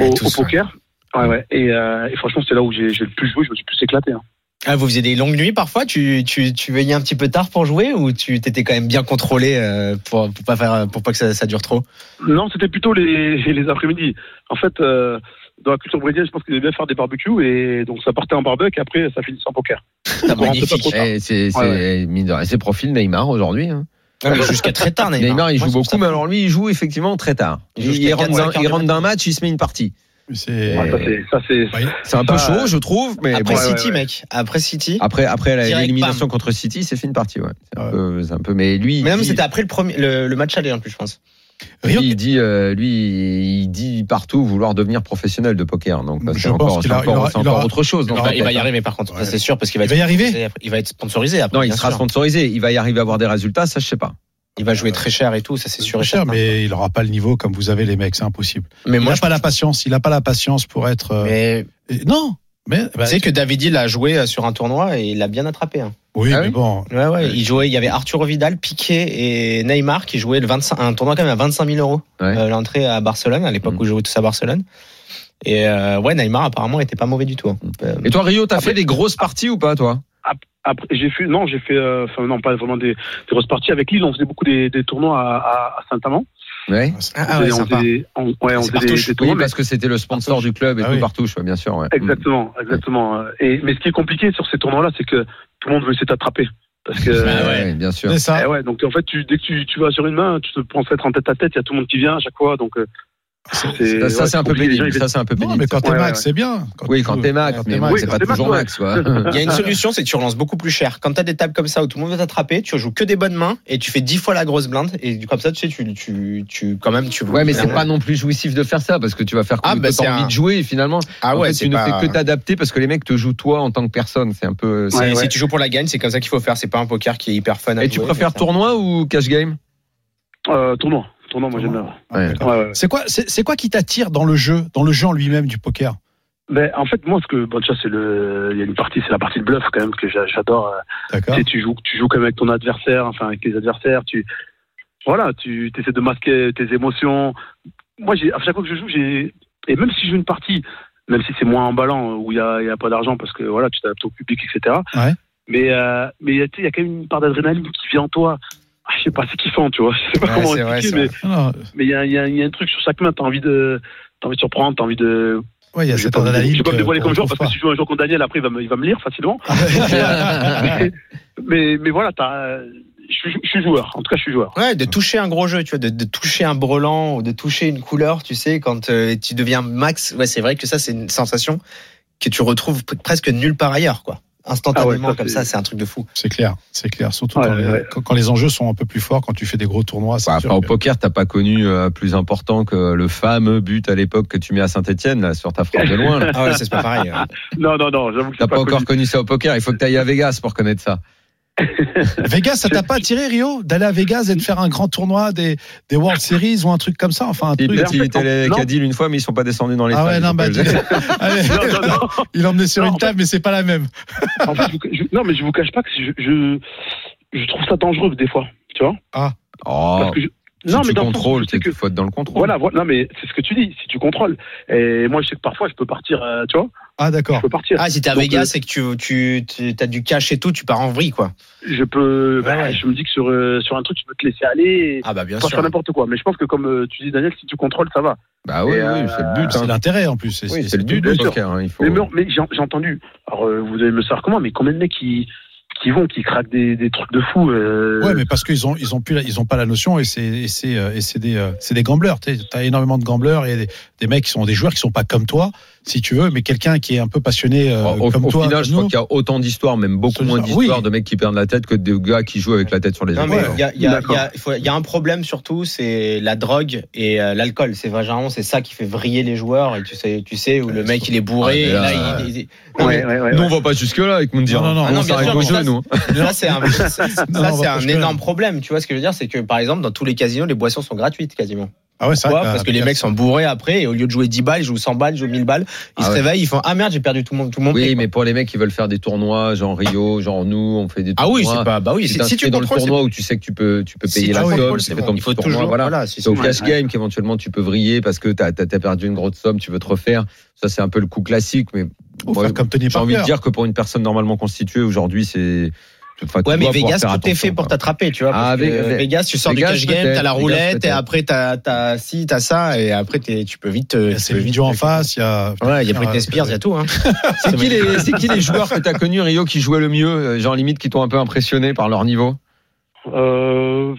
Speaker 7: au, poker. Ouais, ouais. Et, euh, et franchement, c'est là où j'ai le plus joué. Je me suis plus éclaté. hein.
Speaker 3: Ah, vous faisiez des longues nuits parfois tu, tu, tu veillais un petit peu tard pour jouer ou tu t'étais quand même bien contrôlé euh, pour, pour pas faire pour pas que ça, ça dure trop?
Speaker 7: Non, c'était plutôt les, les après-midi. En fait, euh, dans la culture brésilienne, je pense qu'ils aimaient bien faire des barbecues et donc ça partait en barbecue et après ça finissait en poker.
Speaker 3: Ah.
Speaker 1: Eh, C'est c'est-
Speaker 7: Ouais,
Speaker 1: c'est profil Neymar aujourd'hui. hein.
Speaker 3: Ouais, mais Jusqu'à très tard Neymar.
Speaker 1: Neymar, il joue beaucoup, mais alors lui, il joue effectivement très tard.
Speaker 3: Il
Speaker 1: Il, rentre,
Speaker 3: 4,
Speaker 1: d'un-
Speaker 3: 5 heures
Speaker 1: il
Speaker 3: du
Speaker 1: rentre
Speaker 3: matin.
Speaker 1: d'un match, il se met une partie.
Speaker 2: C'est
Speaker 7: Ouais, ça,
Speaker 1: un peu chaud, je trouve, mais
Speaker 3: Après
Speaker 1: bon.
Speaker 3: City
Speaker 7: ouais.
Speaker 3: mec, après City.
Speaker 1: Après, après l'élimination contre City, c'est fait une partie, ouais. C'est un,
Speaker 2: Ouais.
Speaker 1: peu, c'est un peu, mais lui,
Speaker 3: Mais même
Speaker 1: dit-
Speaker 3: c'était après le premier le, le match aller en plus je pense.
Speaker 1: lui, il dit, euh, lui, il dit partout vouloir devenir professionnel de poker. Donc,
Speaker 2: Je
Speaker 1: c'est
Speaker 2: pense
Speaker 1: encore, encore,
Speaker 2: il aura-
Speaker 1: c'est
Speaker 2: il
Speaker 1: encore
Speaker 2: aura-
Speaker 1: autre chose.
Speaker 2: il
Speaker 3: va y
Speaker 1: hein.
Speaker 3: arriver par contre, ça
Speaker 2: Ouais.
Speaker 3: c'est sûr parce qu'il va,
Speaker 2: va y arriver.
Speaker 3: Il va être sponsorisé après.
Speaker 1: Non, il sera
Speaker 3: sûr.
Speaker 1: sponsorisé. Il va y arriver à avoir des résultats, ça, je sais pas.
Speaker 3: Il va jouer très cher et tout, ça c'est sûr et
Speaker 2: cher,
Speaker 3: certain.
Speaker 2: mais il aura pas le niveau comme vous avez les mecs, c'est impossible.
Speaker 3: Mais
Speaker 2: il n'a pas la patience, il a pas la patience pour être. euh,
Speaker 3: mais
Speaker 2: Non, mais bah,
Speaker 3: tu sais que David il a joué euh, sur un tournoi et il a bien attrapé. hein.
Speaker 2: oui,
Speaker 1: Ah
Speaker 2: mais
Speaker 1: oui
Speaker 2: bon.
Speaker 3: Ouais, ouais, il jouait, il y avait Arturo Vidal, Piqué et Neymar qui jouaient le 25, un tournoi quand même à 25 000 euros.
Speaker 1: Ouais.
Speaker 3: euh, L'entrée à Barcelone, à l'époque
Speaker 1: Mm.
Speaker 3: où je jouais tous à Barcelone. Et euh, ouais, Neymar apparemment était pas mauvais du tout. hein. Euh,
Speaker 1: Et toi, Rio, t'as
Speaker 7: Après-
Speaker 1: fait des grosses parties ou pas, toi?
Speaker 7: Après, j'ai fait, non, j'ai fait, euh, enfin, non, pas vraiment des, des grosses parties. Avec Lille, on faisait beaucoup des, des tournois à, à, à Saint-Amand.
Speaker 1: Ouais.
Speaker 3: Ah, ouais,
Speaker 7: faisait- on
Speaker 3: sympa.
Speaker 7: faisait, on, ouais, on
Speaker 3: C'est
Speaker 7: faisait des,
Speaker 3: Partouche.
Speaker 7: des
Speaker 1: Oui,
Speaker 7: tournois. mais-
Speaker 1: parce que c'était le sponsor du club et
Speaker 2: Ah
Speaker 1: tout
Speaker 2: oui.
Speaker 1: partout, ouais, bien sûr. ouais.
Speaker 7: Exactement, exactement. Euh, Et, mais ce qui est compliqué sur ces tournois-là, c'est que tout le monde veut essayer de t'attraper. Parce que,
Speaker 1: Mm.
Speaker 3: Ah ouais.
Speaker 1: Ouais, bien sûr.
Speaker 2: C'est ça.
Speaker 7: eh ouais, donc en fait, tu, dès que tu, tu vas sur une main, tu te penses être en tête à tête, il y a tout le monde qui vient à chaque fois. Donc, euh,
Speaker 1: Ça, ça,
Speaker 7: ouais,
Speaker 1: c'est un peu pénible. Ça, c'est un peu
Speaker 2: Non,
Speaker 1: pénible.
Speaker 2: mais quand t'es
Speaker 7: Ouais,
Speaker 2: max,
Speaker 7: ouais.
Speaker 2: c'est bien.
Speaker 1: Oui, quand t'es max, mais c'est pas toujours
Speaker 7: max.
Speaker 3: Il y a une solution, c'est que tu relances beaucoup plus cher. Quand tu as des tables comme ça où tout le monde veut t'attraper, tu joues que des bonnes mains et tu fais 10 fois la grosse blinde et du- comme ça, tu sais, tu, tu, tu quand même, tu.
Speaker 1: Ouais, mais c'est pas non plus jouissif de faire ça parce que tu vas faire
Speaker 3: Ah, bah,
Speaker 1: tu
Speaker 3: c'est
Speaker 1: as envie
Speaker 3: un-
Speaker 1: de jouer et finalement,
Speaker 3: Ah
Speaker 1: en
Speaker 3: ouais,
Speaker 1: tu ne fais que t'adapter parce que les mecs te jouent toi en tant que personne. C'est un peu.
Speaker 3: C'est-
Speaker 7: Ouais,
Speaker 3: Si tu joues pour la gagne, c'est comme ça qu'il faut faire. C'est pas un poker qui est hyper fun.
Speaker 1: Et tu préfères tournoi ou cash game?
Speaker 7: Euh, tournoi, tournoi, moi j'aime bien.
Speaker 1: Ouais.
Speaker 2: d'accord.
Speaker 7: Ouais, ouais.
Speaker 2: C'est quoi, c'est c'est quoi qui t'attire dans le jeu, dans le jeu en lui-même du poker?
Speaker 7: Ben, en fait, moi, ce que, bon, déjà, c'est le, il y a une partie, c'est la partie de bluff quand même que j'a- j'adore. euh,
Speaker 2: D'accord.
Speaker 7: Tu sais, tu joues, tu joues comme avec ton adversaire, enfin avec tes adversaires. Tu, voilà, tu essaies de masquer tes émotions. Moi, j'ai, à chaque fois que je joue, j'ai, et même si je joue une partie, même si c'est moins emballant où il y a, il y a pas d'argent parce que voilà, tu t'adaptes au public, etc.
Speaker 2: Ouais.
Speaker 7: Mais, euh, mais tu sais, il y a quand même une part d'adrénaline qui vient en toi. Ah, je sais pas, c'est kiffant, tu vois. Je sais pas
Speaker 3: Ouais,
Speaker 7: comment
Speaker 3: vrai,
Speaker 7: expliquer,
Speaker 3: c'est
Speaker 7: mais il y a, il y, a, il y a un truc sur chaque main. T'as envie de, t'as envie de surprendre, t'as envie de.
Speaker 2: ouais, il y a cette adrénaline.
Speaker 7: je vais pas me dévoiler comme joueur
Speaker 2: retrouve
Speaker 7: parce que si je joue un jour contre Daniel, après il va me, il va me lire facilement.
Speaker 2: pas.
Speaker 7: mais, mais, mais voilà, t'as, je, suis- je suis joueur. En tout cas, je suis joueur.
Speaker 3: Ouais, de toucher un gros jeu, tu vois, de, de toucher un brelan ou de toucher une couleur, tu sais, quand euh, tu deviens max. Ouais, c'est vrai que ça, c'est une sensation que tu retrouves presque nulle part ailleurs, quoi. Instantanément,
Speaker 7: Ah ouais, ça,
Speaker 3: comme ça, c'est un truc de fou.
Speaker 2: C'est clair, c'est clair. Surtout
Speaker 7: Ouais,
Speaker 2: quand, les,
Speaker 7: ouais.
Speaker 2: quand- quand les enjeux sont un peu plus forts, quand tu fais des gros tournois.
Speaker 1: Bah, enfin, au poker, t'as pas connu euh, plus important que le fameux but à l'époque que tu mets à Saint-Etienne sur ta frappe de loin. là.
Speaker 3: Ah ouais, c'est pas pareil. ouais.
Speaker 7: Non, non, non, j'avoue que
Speaker 1: T'as pas, encore
Speaker 7: connu.
Speaker 1: connu ça au poker. Il faut que tu ailles à Vegas pour connaître ça.
Speaker 2: Vegas, ça t'a pas attiré, Rio, d'aller à Vegas et de faire un grand tournoi des, des World Series ou un truc comme ça Enfin, un
Speaker 1: Il,
Speaker 2: truc?
Speaker 1: il était allé
Speaker 7: non.
Speaker 1: à Cadil une fois, mais ils sont pas descendus dans les
Speaker 2: Ah ouais, non, bah. Allez,
Speaker 7: Non, non, non.
Speaker 2: il emmené sur
Speaker 7: Non,
Speaker 2: une table, mais c'est pas la même.
Speaker 7: En fait, je vous- je- non, mais je vous cache pas que je, je, je trouve ça dangereux des fois, tu vois?
Speaker 1: Oh,
Speaker 7: Parce que
Speaker 1: si
Speaker 7: non,
Speaker 1: tu
Speaker 7: mais dans le sens où
Speaker 1: contrôles, tu
Speaker 7: que
Speaker 1: faut être dans le contrôle.
Speaker 7: voilà, voilà, non, mais c'est ce que tu dis. Si tu contrôles, et moi, je sais que parfois, je peux partir, euh, tu vois,
Speaker 2: Ah, d'accord.
Speaker 7: je peux partir.
Speaker 3: Ah, si t'es à Vegas et que tu, tu, tu as du cash et tout, tu pars en vrille, quoi.
Speaker 7: Je peux,
Speaker 3: Ouais,
Speaker 7: bah,
Speaker 3: ouais.
Speaker 7: je me dis que sur euh, sur un truc, tu peux te laisser aller. Et,
Speaker 3: Ah bah bien
Speaker 7: pas
Speaker 3: sûr.
Speaker 7: faire n'importe quoi. Mais je pense que comme euh, tu dis, Daniel, si tu contrôles, ça va.
Speaker 1: Bah oui,
Speaker 7: euh,
Speaker 1: c'est le but.
Speaker 2: C'est
Speaker 1: hein.
Speaker 2: l'intérêt en plus.
Speaker 1: Oui, c'est le but du poker. hein, Il faut...
Speaker 7: Mais, mais, mais j'ai entendu. Alors, euh, vous allez me savoir comment, mais combien de mecs qui qui vont, qui craquent des, trucs de fou. Euh,
Speaker 2: Ouais, mais parce qu'ils ont ils ont plus ils ont pas la notion et c'est euh, c'est des euh, c'est des gamblers. Tu as énormément de gamblers et des, des mecs qui sont des joueurs qui sont pas comme toi, si tu veux, mais quelqu'un qui est un peu passionné euh,
Speaker 1: au,
Speaker 2: comme
Speaker 1: au
Speaker 2: toi.
Speaker 1: final, je crois qu'il y a autant d'histoires, même beaucoup moins d'histoires
Speaker 2: oui.
Speaker 1: de mecs qui perdent la tête que de gars qui jouent avec la tête sur les épaules.
Speaker 3: il y a, un problème surtout, c'est la drogue et euh, l'alcool. C'est vraiment c'est ça qui fait vriller les joueurs. Et tu sais, tu sais où le mec il est bourré.
Speaker 1: Ah, mais
Speaker 3: et
Speaker 1: là,
Speaker 3: là, il- il- il- Non, mais
Speaker 7: ouais, ouais, ouais,
Speaker 1: Nous, on va pas jusque-là avec Moundir.
Speaker 2: Non, non, non.
Speaker 1: on
Speaker 3: Ah non, ça,
Speaker 1: nous.
Speaker 3: Ça, c'est un, énorme problème. Tu vois ce que je veux dire? C'est que, par exemple, dans tous les casinos, les boissons sont gratuites quasiment.
Speaker 2: Ah ouais,
Speaker 3: Pourquoi
Speaker 2: vrai.
Speaker 3: Parce que les mecs sont bourrés après et au lieu de jouer 10 balles, ils jouent 100 balles, ils jouent 1000 balles. Ils
Speaker 1: Ah
Speaker 3: se
Speaker 1: ouais.
Speaker 3: réveillent, ils font Ah merde, j'ai perdu tout mon, tout mon
Speaker 1: Oui,
Speaker 3: prix,
Speaker 1: mais pour les mecs qui veulent faire des tournois, genre Rio, genre nous, on fait des
Speaker 3: Ah
Speaker 1: tournois.
Speaker 3: oui, c'est pas. Bah oui,
Speaker 1: Si,
Speaker 3: si,
Speaker 1: tu
Speaker 3: tu
Speaker 1: dans le tournoi où tu sais que tu peux, tu peux
Speaker 3: Si
Speaker 1: payer
Speaker 3: tu
Speaker 1: la somme,
Speaker 3: c'est bon. Il faut
Speaker 1: tournoi,
Speaker 3: toujours-
Speaker 1: voilà.
Speaker 3: voilà, c'est
Speaker 1: C'est au cash game qu'éventuellement tu peux vriller parce que tu as, perdu une grosse somme, tu veux te refaire. Ça, c'est un peu le coup classique, mais j'ai envie de dire que pour une personne normalement constituée aujourd'hui, c'est. Enfin,
Speaker 3: Ouais, mais Vegas, tout est fait pour t'attraper, tu vois.
Speaker 1: Ah,
Speaker 3: parce que
Speaker 1: Ve-
Speaker 3: Vegas, tu sors
Speaker 1: Vegas,
Speaker 3: du cash game, t'as la
Speaker 1: Vegas,
Speaker 3: roulette, et après t'as, t'as, si, t'as ça, et après t'es- tu peux vite.
Speaker 2: A Céline Dion en face, il y a.
Speaker 3: Ouais, il y a Britney Spears, il y a tout, hein.
Speaker 1: C'est qui, les, c'est qui les joueurs que tu as connus, Rio, qui jouaient le mieux, euh, genre limite qui t'ont un peu impressionné par leur niveau?
Speaker 7: Euh,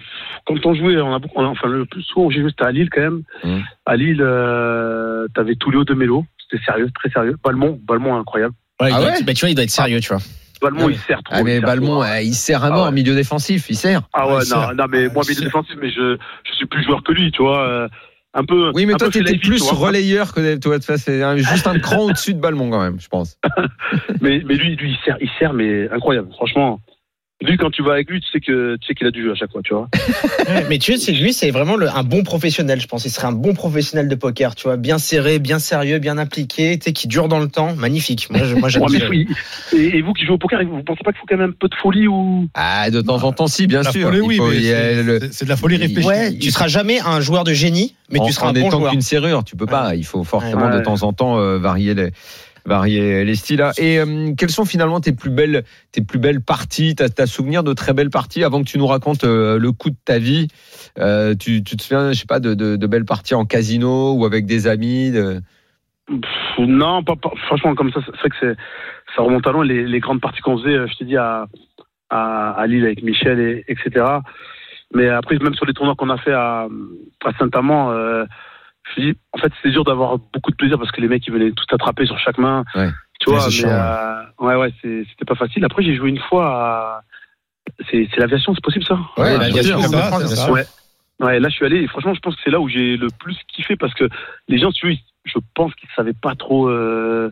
Speaker 7: quand on jouait, on a beaucoup, on a- enfin le plus souvent j'ai joué c'était à Lille quand même.
Speaker 1: Hum.
Speaker 7: À Lille, euh, t'avais Tullio de Melo, c'était sérieux, très sérieux. Balmont, Balmont incroyable.
Speaker 3: Ouais,
Speaker 1: Ah ouais?
Speaker 3: être- bah, tu vois, il doit être sérieux, tu vois.
Speaker 7: Balmont il sert trop.
Speaker 1: Ah, mais Balmont, euh, il sert à
Speaker 7: Ah
Speaker 1: mort
Speaker 7: ouais.
Speaker 1: en milieu défensif, il sert.
Speaker 7: Ah ouais,
Speaker 2: Ouais,
Speaker 7: non, mais
Speaker 2: Ah,
Speaker 7: moi
Speaker 2: il
Speaker 7: milieu défensif, mais je, je suis plus joueur que lui, tu vois. euh, un peu.
Speaker 1: Oui, mais toi,
Speaker 7: peu
Speaker 1: tu étais
Speaker 7: Fellaini,
Speaker 1: plus relayeur que toi, tu vois, c'est un- juste un cran au-dessus de Balmont quand même, je pense.
Speaker 7: Mais, mais lui, lui, il sert, il sert, mais incroyable. Franchement, lui, quand tu vas avec lui, tu sais que, tu sais qu'il a du jeu à chaque fois, tu vois.
Speaker 3: Mais tu sais, lui, c'est vraiment le- un bon professionnel, je pense. Il serait un bon professionnel de poker, tu vois, bien serré, bien sérieux, bien impliqué, tu sais, qui dure dans le temps. Magnifique. Moi, je- moi, j'aime
Speaker 7: Ouais, et, et vous qui jouez au poker, vous pensez pas qu'il faut quand même un peu de folie ou?
Speaker 1: Ah, de temps en temps, si, bien
Speaker 2: La
Speaker 1: sûr.
Speaker 2: folie, oui,
Speaker 1: faut-
Speaker 2: mais c'est-
Speaker 1: le-
Speaker 2: c'est- c'est de la folie réfléchie.
Speaker 3: Ouais, tu seras jamais un joueur de génie, mais
Speaker 1: en,
Speaker 3: tu seras
Speaker 1: en
Speaker 3: un bon
Speaker 1: étant
Speaker 3: joueur.
Speaker 1: qu'une serrure, tu peux pas. Il faut forcément
Speaker 7: Ouais.
Speaker 1: de temps en temps euh, varier les varier les styles. là. Et euh, quelles sont finalement tes plus belles tes plus belles parties? T'as as souvenir de très belles parties avant que tu nous racontes euh, le coup de ta vie? Euh, tu, tu te souviens, je sais pas, de, de, belles parties en casino ou avec des amis
Speaker 7: Non, pas, franchement, comme ça, c'est vrai que ça remonte à loin. Les, les grandes parties qu'on faisait, euh, je te dis, à, à, Lille avec Michel, et, etc. Mais après, même sur les tournois qu'on a fait à, à Saint-Amand, euh, je te dis, en fait, c'était dur d'avoir beaucoup de plaisir parce que les mecs, ils venaient tout attraper sur chaque main.
Speaker 1: Ouais.
Speaker 7: Tu
Speaker 2: Ouais,
Speaker 7: vois,
Speaker 2: c'est
Speaker 7: mais,
Speaker 2: chiant,
Speaker 7: euh, ouais, ouais, c'est- c'était pas facile. Après, j'ai joué une fois à, c'est, c'est l'aviation, c'est possible ça?
Speaker 3: Ouais,
Speaker 1: Ouais, bien
Speaker 3: bien
Speaker 1: sûr,
Speaker 3: sûr,
Speaker 2: c'est
Speaker 3: on
Speaker 2: ça,
Speaker 3: comprend,
Speaker 2: c'est
Speaker 3: bien
Speaker 2: ça.
Speaker 3: sûr.
Speaker 7: Ouais. Ouais, là je suis allé et franchement je pense que c'est là où j'ai le plus kiffé parce que les gens, tu vois, je pense qu'ils savaient pas trop euh,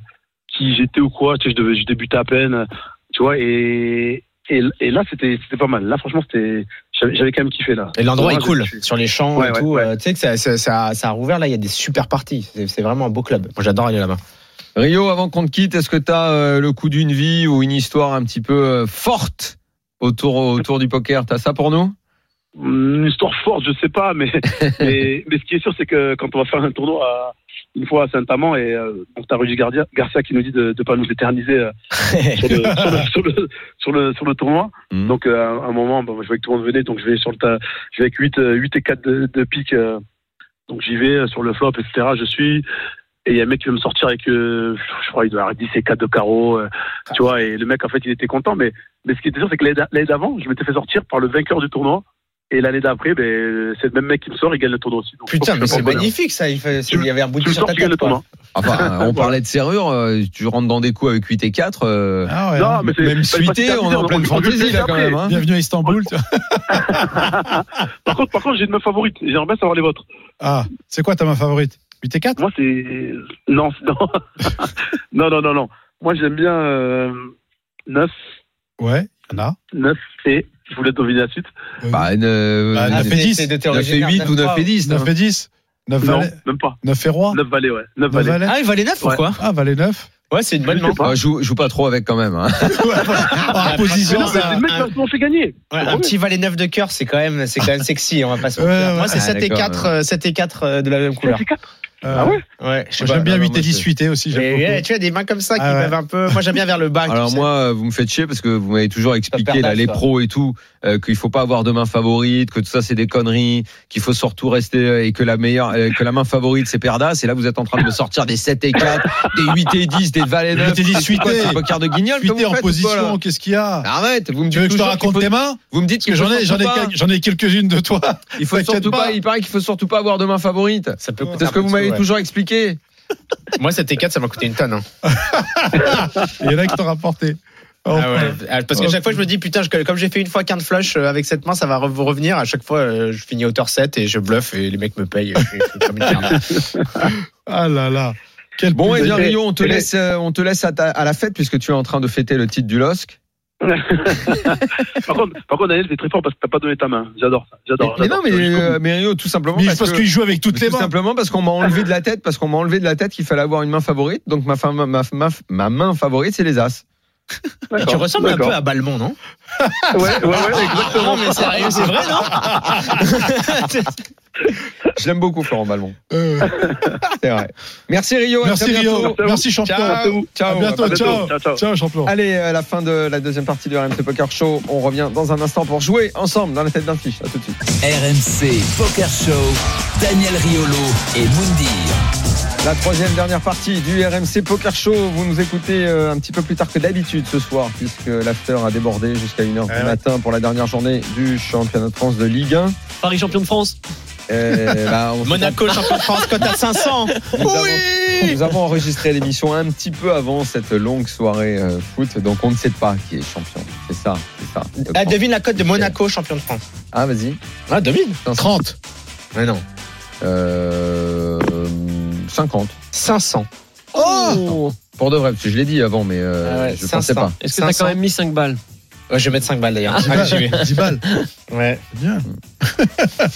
Speaker 7: qui j'étais ou quoi. Tu sais, je, devais, je débutais à peine, tu vois, et, et, et là c'était c'était pas mal. Là franchement c'était j'avais quand même kiffé là.
Speaker 3: Et l'endroit est cool, sur les champs
Speaker 7: Ouais,
Speaker 3: et
Speaker 7: ouais,
Speaker 3: tout.
Speaker 7: ouais.
Speaker 3: euh, tu sais que ça, ça, ça, ça a rouvert là, il y a des super parties. C'est vraiment un beau club. Moi, j'adore aller là-bas.
Speaker 1: Rio, avant qu'on te quitte, est-ce que tu as le coup d'une vie ou une histoire un petit peu euh, forte autour autour du poker? T'as ça pour nous?
Speaker 7: Une histoire forte, je sais pas, mais, mais, mais ce qui est sûr, c'est que quand on va faire un tournoi à- une fois à Saint-Amand, et euh, donc t'as Rudy Garcia, qui nous dit de ne pas nous éterniser euh, sur, le, sur, le, sur, le, sur, le, sur le tournoi.
Speaker 1: Mhm.
Speaker 7: Donc euh, à un moment, bah, je vois que tout le monde venait, donc je vais sur le tas, je vais avec 8, 8 et 4 de, de pique. euh, donc j'y vais euh, sur le flop, etc. Je suis. Et il y a un mec qui veut me sortir avec, euh, je crois, il doit avoir 10 et 4 de carreau, euh, tu vois, et le mec, en fait, il était content, mais, mais ce qui était sûr, c'est que l'année d'avant, je m'étais fait sortir par le vainqueur du tournoi, et l'année d'après, ben, c'est le même mec qui me sort, il gagne le tournoi aussi. Donc,
Speaker 3: Putain, mais c'est magnifique ça. Il, fait-
Speaker 7: Tu-
Speaker 3: il y avait un bout de sur ta
Speaker 7: le
Speaker 3: tête. quoi.
Speaker 7: tournoi.
Speaker 1: Enfin, on parlait de serrure, euh, tu rentres dans des coups avec 8 et 4. euh,
Speaker 2: Ah ouais,
Speaker 7: Non,
Speaker 2: hein.
Speaker 7: mais c'est-
Speaker 1: même suité, on est en pleine fantaisie là quand même. hein.
Speaker 2: Bienvenue à Istanbul. tu vois.
Speaker 7: Par contre, par contre, j'ai une meuf favorite. J'aimerais bien savoir les vôtres.
Speaker 2: Ah, c'est quoi ta main favorite? 8 et 4
Speaker 7: Moi, c'est. Non, non. non, non, non, non. Moi, j'aime bien euh, 9,
Speaker 2: Ouais, il y en a.
Speaker 7: 9 et. Je voulais deviner la suite.
Speaker 1: Bah, une, euh,
Speaker 2: Bah,
Speaker 1: une-
Speaker 2: neuf et dix.
Speaker 3: C'est de tes
Speaker 1: 9 et
Speaker 3: originaires,
Speaker 1: 8 ou 9 et
Speaker 3: 9-3.
Speaker 1: 10.
Speaker 2: 9
Speaker 1: hein.
Speaker 2: et 10 9
Speaker 7: Non,
Speaker 2: valets,
Speaker 7: même pas.
Speaker 2: 9 et roi
Speaker 7: 9 valets, ouais. 9
Speaker 2: 9
Speaker 7: valets.
Speaker 2: valets
Speaker 3: Ah, il valait 9 pourquoi
Speaker 2: Ah, valet 9
Speaker 3: Ouais, c'est une bonne
Speaker 7: Je pas.
Speaker 1: Ah, joue, joue pas trop avec quand même. hein.
Speaker 2: En position,
Speaker 7: Non,
Speaker 2: ça.
Speaker 7: fait gagner.
Speaker 3: Ouais, un petit valet 9 de cœur, c'est quand même, c'est quand même sexy, on va pas se
Speaker 2: Ouais,
Speaker 3: mentir.
Speaker 2: ouais.
Speaker 3: Moi, c'est
Speaker 1: Ah,
Speaker 3: 7 et
Speaker 1: d'accord,
Speaker 3: 4, euh, 7 et 4 euh, de la même couleur.
Speaker 7: C'est 4.
Speaker 2: Euh,
Speaker 7: Ah ouais.
Speaker 2: J'aime bien
Speaker 3: Non, non,
Speaker 2: 8
Speaker 3: moi,
Speaker 2: et 10
Speaker 3: c'est-
Speaker 2: suité aussi.
Speaker 3: ouais, tu as des mains comme ça qui
Speaker 2: Ah ouais.
Speaker 3: peuvent un peu. Moi, j'aime bien vers le bas.
Speaker 1: Alors
Speaker 3: tu sais.
Speaker 1: moi, euh, vous me faites chier parce que vous m'avez toujours expliqué là, les pros et tout, euh, qu'il faut pas avoir de main favorite, que tout ça c'est des conneries, qu'il faut surtout rester et que la meilleure, euh, que la main favorite c'est Perdas. Et là vous êtes en train de me sortir des 7 et 4, des 8 et 10, des valets 9.
Speaker 2: 8 et 10
Speaker 1: C'est poker de guignol que
Speaker 2: Suité
Speaker 1: vous
Speaker 2: en position, qu'est-ce qu'il y a
Speaker 1: Arrête, vous me
Speaker 2: Tu
Speaker 1: dites
Speaker 2: veux que je te raconte tes mains
Speaker 1: Vous me dites
Speaker 2: que j'en ai, j'en ai, quelques-unes de toi.
Speaker 1: Il faut surtout pas. Il paraît qu'il faut surtout pas avoir de main favorite.
Speaker 3: Ça peut
Speaker 1: C'est ce que vous m'avez toujours expliqué.
Speaker 3: Moi, 7 et 4, ça m'a coûté une tonne. hein.
Speaker 2: Il y en a qui t'ont rapporté. Oh,
Speaker 3: Ah ouais. Ah, Parce qu'à
Speaker 2: Oh,
Speaker 3: chaque fois, je me dis, putain, je- comme j'ai fait une fois qu'un flush euh, avec cette main, ça va re- revenir. À chaque fois, euh, je finis hauteur 7 et je bluffe et les mecs me payent. Comme une merde.
Speaker 2: Ah là là. Quel
Speaker 1: Bon, et
Speaker 2: plaisir.
Speaker 1: bien Rio, on te laisse, euh, on te laisse à, ta- à la fête puisque tu es en train de fêter le titre du LOSC.
Speaker 7: par contre, par contre, Daniel, c'est très fort parce que t'as pas donné ta main. J'adore ça. J'adore.
Speaker 1: Mais non,
Speaker 7: j'adore.
Speaker 1: mais, euh, Rio, tout simplement.
Speaker 2: Mais
Speaker 1: parce
Speaker 2: parce
Speaker 1: que-
Speaker 2: qu'il joue avec toutes les
Speaker 1: tout
Speaker 2: mains.
Speaker 1: simplement parce qu'on m'a enlevé de la tête, parce qu'on m'a enlevé de la tête qu'il fallait avoir une main favorite. Donc ma, femme- ma, ma, ma main favorite, c'est les As.
Speaker 3: Et tu ressembles un peu à Balmont, non?
Speaker 7: Ouais, ouais, ouais, exactement.
Speaker 3: Non, mais sérieux, c'est vrai, non?
Speaker 1: Je l'aime beaucoup, Florent Balmont.
Speaker 2: Euh,
Speaker 1: C'est vrai. Merci Rio.
Speaker 2: merci
Speaker 1: bientôt.
Speaker 2: Rio. Merci champion.
Speaker 1: Ciao. Ciao.
Speaker 2: À bientôt.
Speaker 7: À bientôt.
Speaker 2: Ciao.
Speaker 7: Ciao, ciao.
Speaker 2: Ciao champion.
Speaker 1: Allez, à la fin de la deuxième partie du RMC Poker Show, on revient dans un instant pour jouer ensemble dans la tête d'un fiche. À tout de suite.
Speaker 5: RMC Poker Show, Daniel Riolo et Moundir.
Speaker 1: La troisième dernière partie du RMC Poker Show. Vous nous écoutez euh, un petit peu plus tard que d'habitude ce soir, puisque l'after a débordé jusqu'à 1h
Speaker 2: Ouais,
Speaker 1: du matin pour la dernière journée du championnat de France de Ligue 1.
Speaker 8: Paris champion de France.
Speaker 1: Euh, bah, on-
Speaker 3: Monaco, champion de France, cote à 500.
Speaker 1: nous, avons, nous avons enregistré l'émission un petit peu avant cette longue soirée euh, foot, donc on ne sait pas qui est champion. C'est ça, c'est ça.
Speaker 3: Ah,
Speaker 1: grand-
Speaker 3: devine la cote de Monaco, champion de France.
Speaker 1: Ah, vas-y.
Speaker 3: Ah, devine.
Speaker 2: 30.
Speaker 3: Mais non.
Speaker 1: Euh, 50.
Speaker 3: 500.
Speaker 8: Oh
Speaker 1: Pour de vrai, parce que je l'ai dit avant, mais euh,
Speaker 3: Ah ouais,
Speaker 1: je
Speaker 3: 500.
Speaker 1: pensais pas.
Speaker 8: Est-ce que t'as
Speaker 3: 500.
Speaker 8: quand même mis 5 balles
Speaker 3: Ouais, je vais mettre 5 balles d'ailleurs.
Speaker 2: 10
Speaker 3: Allez, j'y vais.
Speaker 2: balles. 10 balles.
Speaker 3: Ouais.
Speaker 2: C'est bien.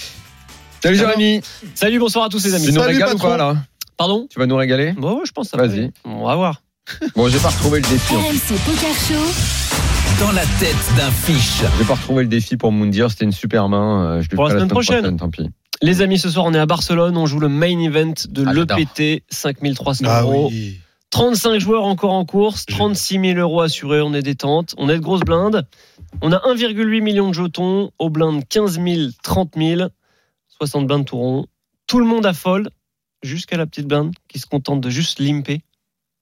Speaker 1: Salut Jérémy.
Speaker 8: Salut, bonsoir à tous les amis.
Speaker 1: Tu nous
Speaker 2: Salut,
Speaker 1: régales ou
Speaker 2: patron.
Speaker 1: pas là
Speaker 8: Pardon
Speaker 1: Tu vas nous régaler
Speaker 8: Bon, ouais, je pense que ça va
Speaker 1: Vas-y.
Speaker 8: On va voir.
Speaker 1: Bon, j'ai pas retrouvé le défi.
Speaker 9: RMC Poker Show.
Speaker 5: Dans la tête d'un fiche.
Speaker 1: J'ai pas retrouvé le défi pour Moundir. C'était une super main. euh, Je lui
Speaker 8: Pour la
Speaker 1: ferai
Speaker 8: semaine prochaine.
Speaker 1: Tant pis.
Speaker 8: Les amis, ce soir, on est à Barcelone. On joue le main event de
Speaker 3: Ah,
Speaker 8: l'EPT. 5300
Speaker 2: Ah
Speaker 8: euros.
Speaker 2: oui.
Speaker 8: 35 joueurs encore en course. 36 000 euros assurés. On est détente. On est de grosses blindes. On a 1,8 million de jetons. Au blind, 15 000, 30 000. 60 blindes tout rond. Tout le monde a fold. Jusqu'à la petite blinde qui se contente de juste limper.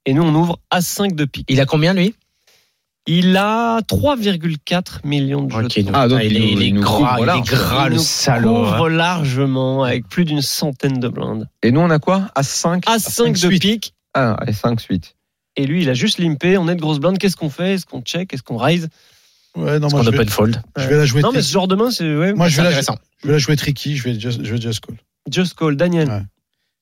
Speaker 8: Et nous, on ouvre à 5 de pique.
Speaker 3: Il a combien lui?
Speaker 8: Il a 3,4 millions de jetons.
Speaker 3: donc,
Speaker 1: Ah, donc
Speaker 3: il,
Speaker 1: il
Speaker 3: est,
Speaker 1: nous-
Speaker 3: il est
Speaker 1: il
Speaker 3: gras, il est gras
Speaker 8: Il
Speaker 3: le salaud. hein.
Speaker 8: couvre largement avec plus d'une centaine de blindes.
Speaker 1: Et nous, on a quoi? À 5
Speaker 8: À 5 de
Speaker 2: suite.
Speaker 8: pique.
Speaker 1: Ah, et 5 suites.
Speaker 8: Et lui, il a juste limpé. On est de grosses blindes. Qu'est-ce qu'on fait? Est-ce qu'on check? Est-ce qu'on raise
Speaker 2: Ouais, non, moi,
Speaker 3: qu'on
Speaker 2: je vais,
Speaker 3: open fold?
Speaker 2: je vais la jouer.
Speaker 8: Non, mais ce genre de main, c'est ouais,
Speaker 2: Moi, je vais, la, je vais la jouer tricky. Je vais just, je vais just call.
Speaker 8: just call. Daniel.
Speaker 2: Ouais.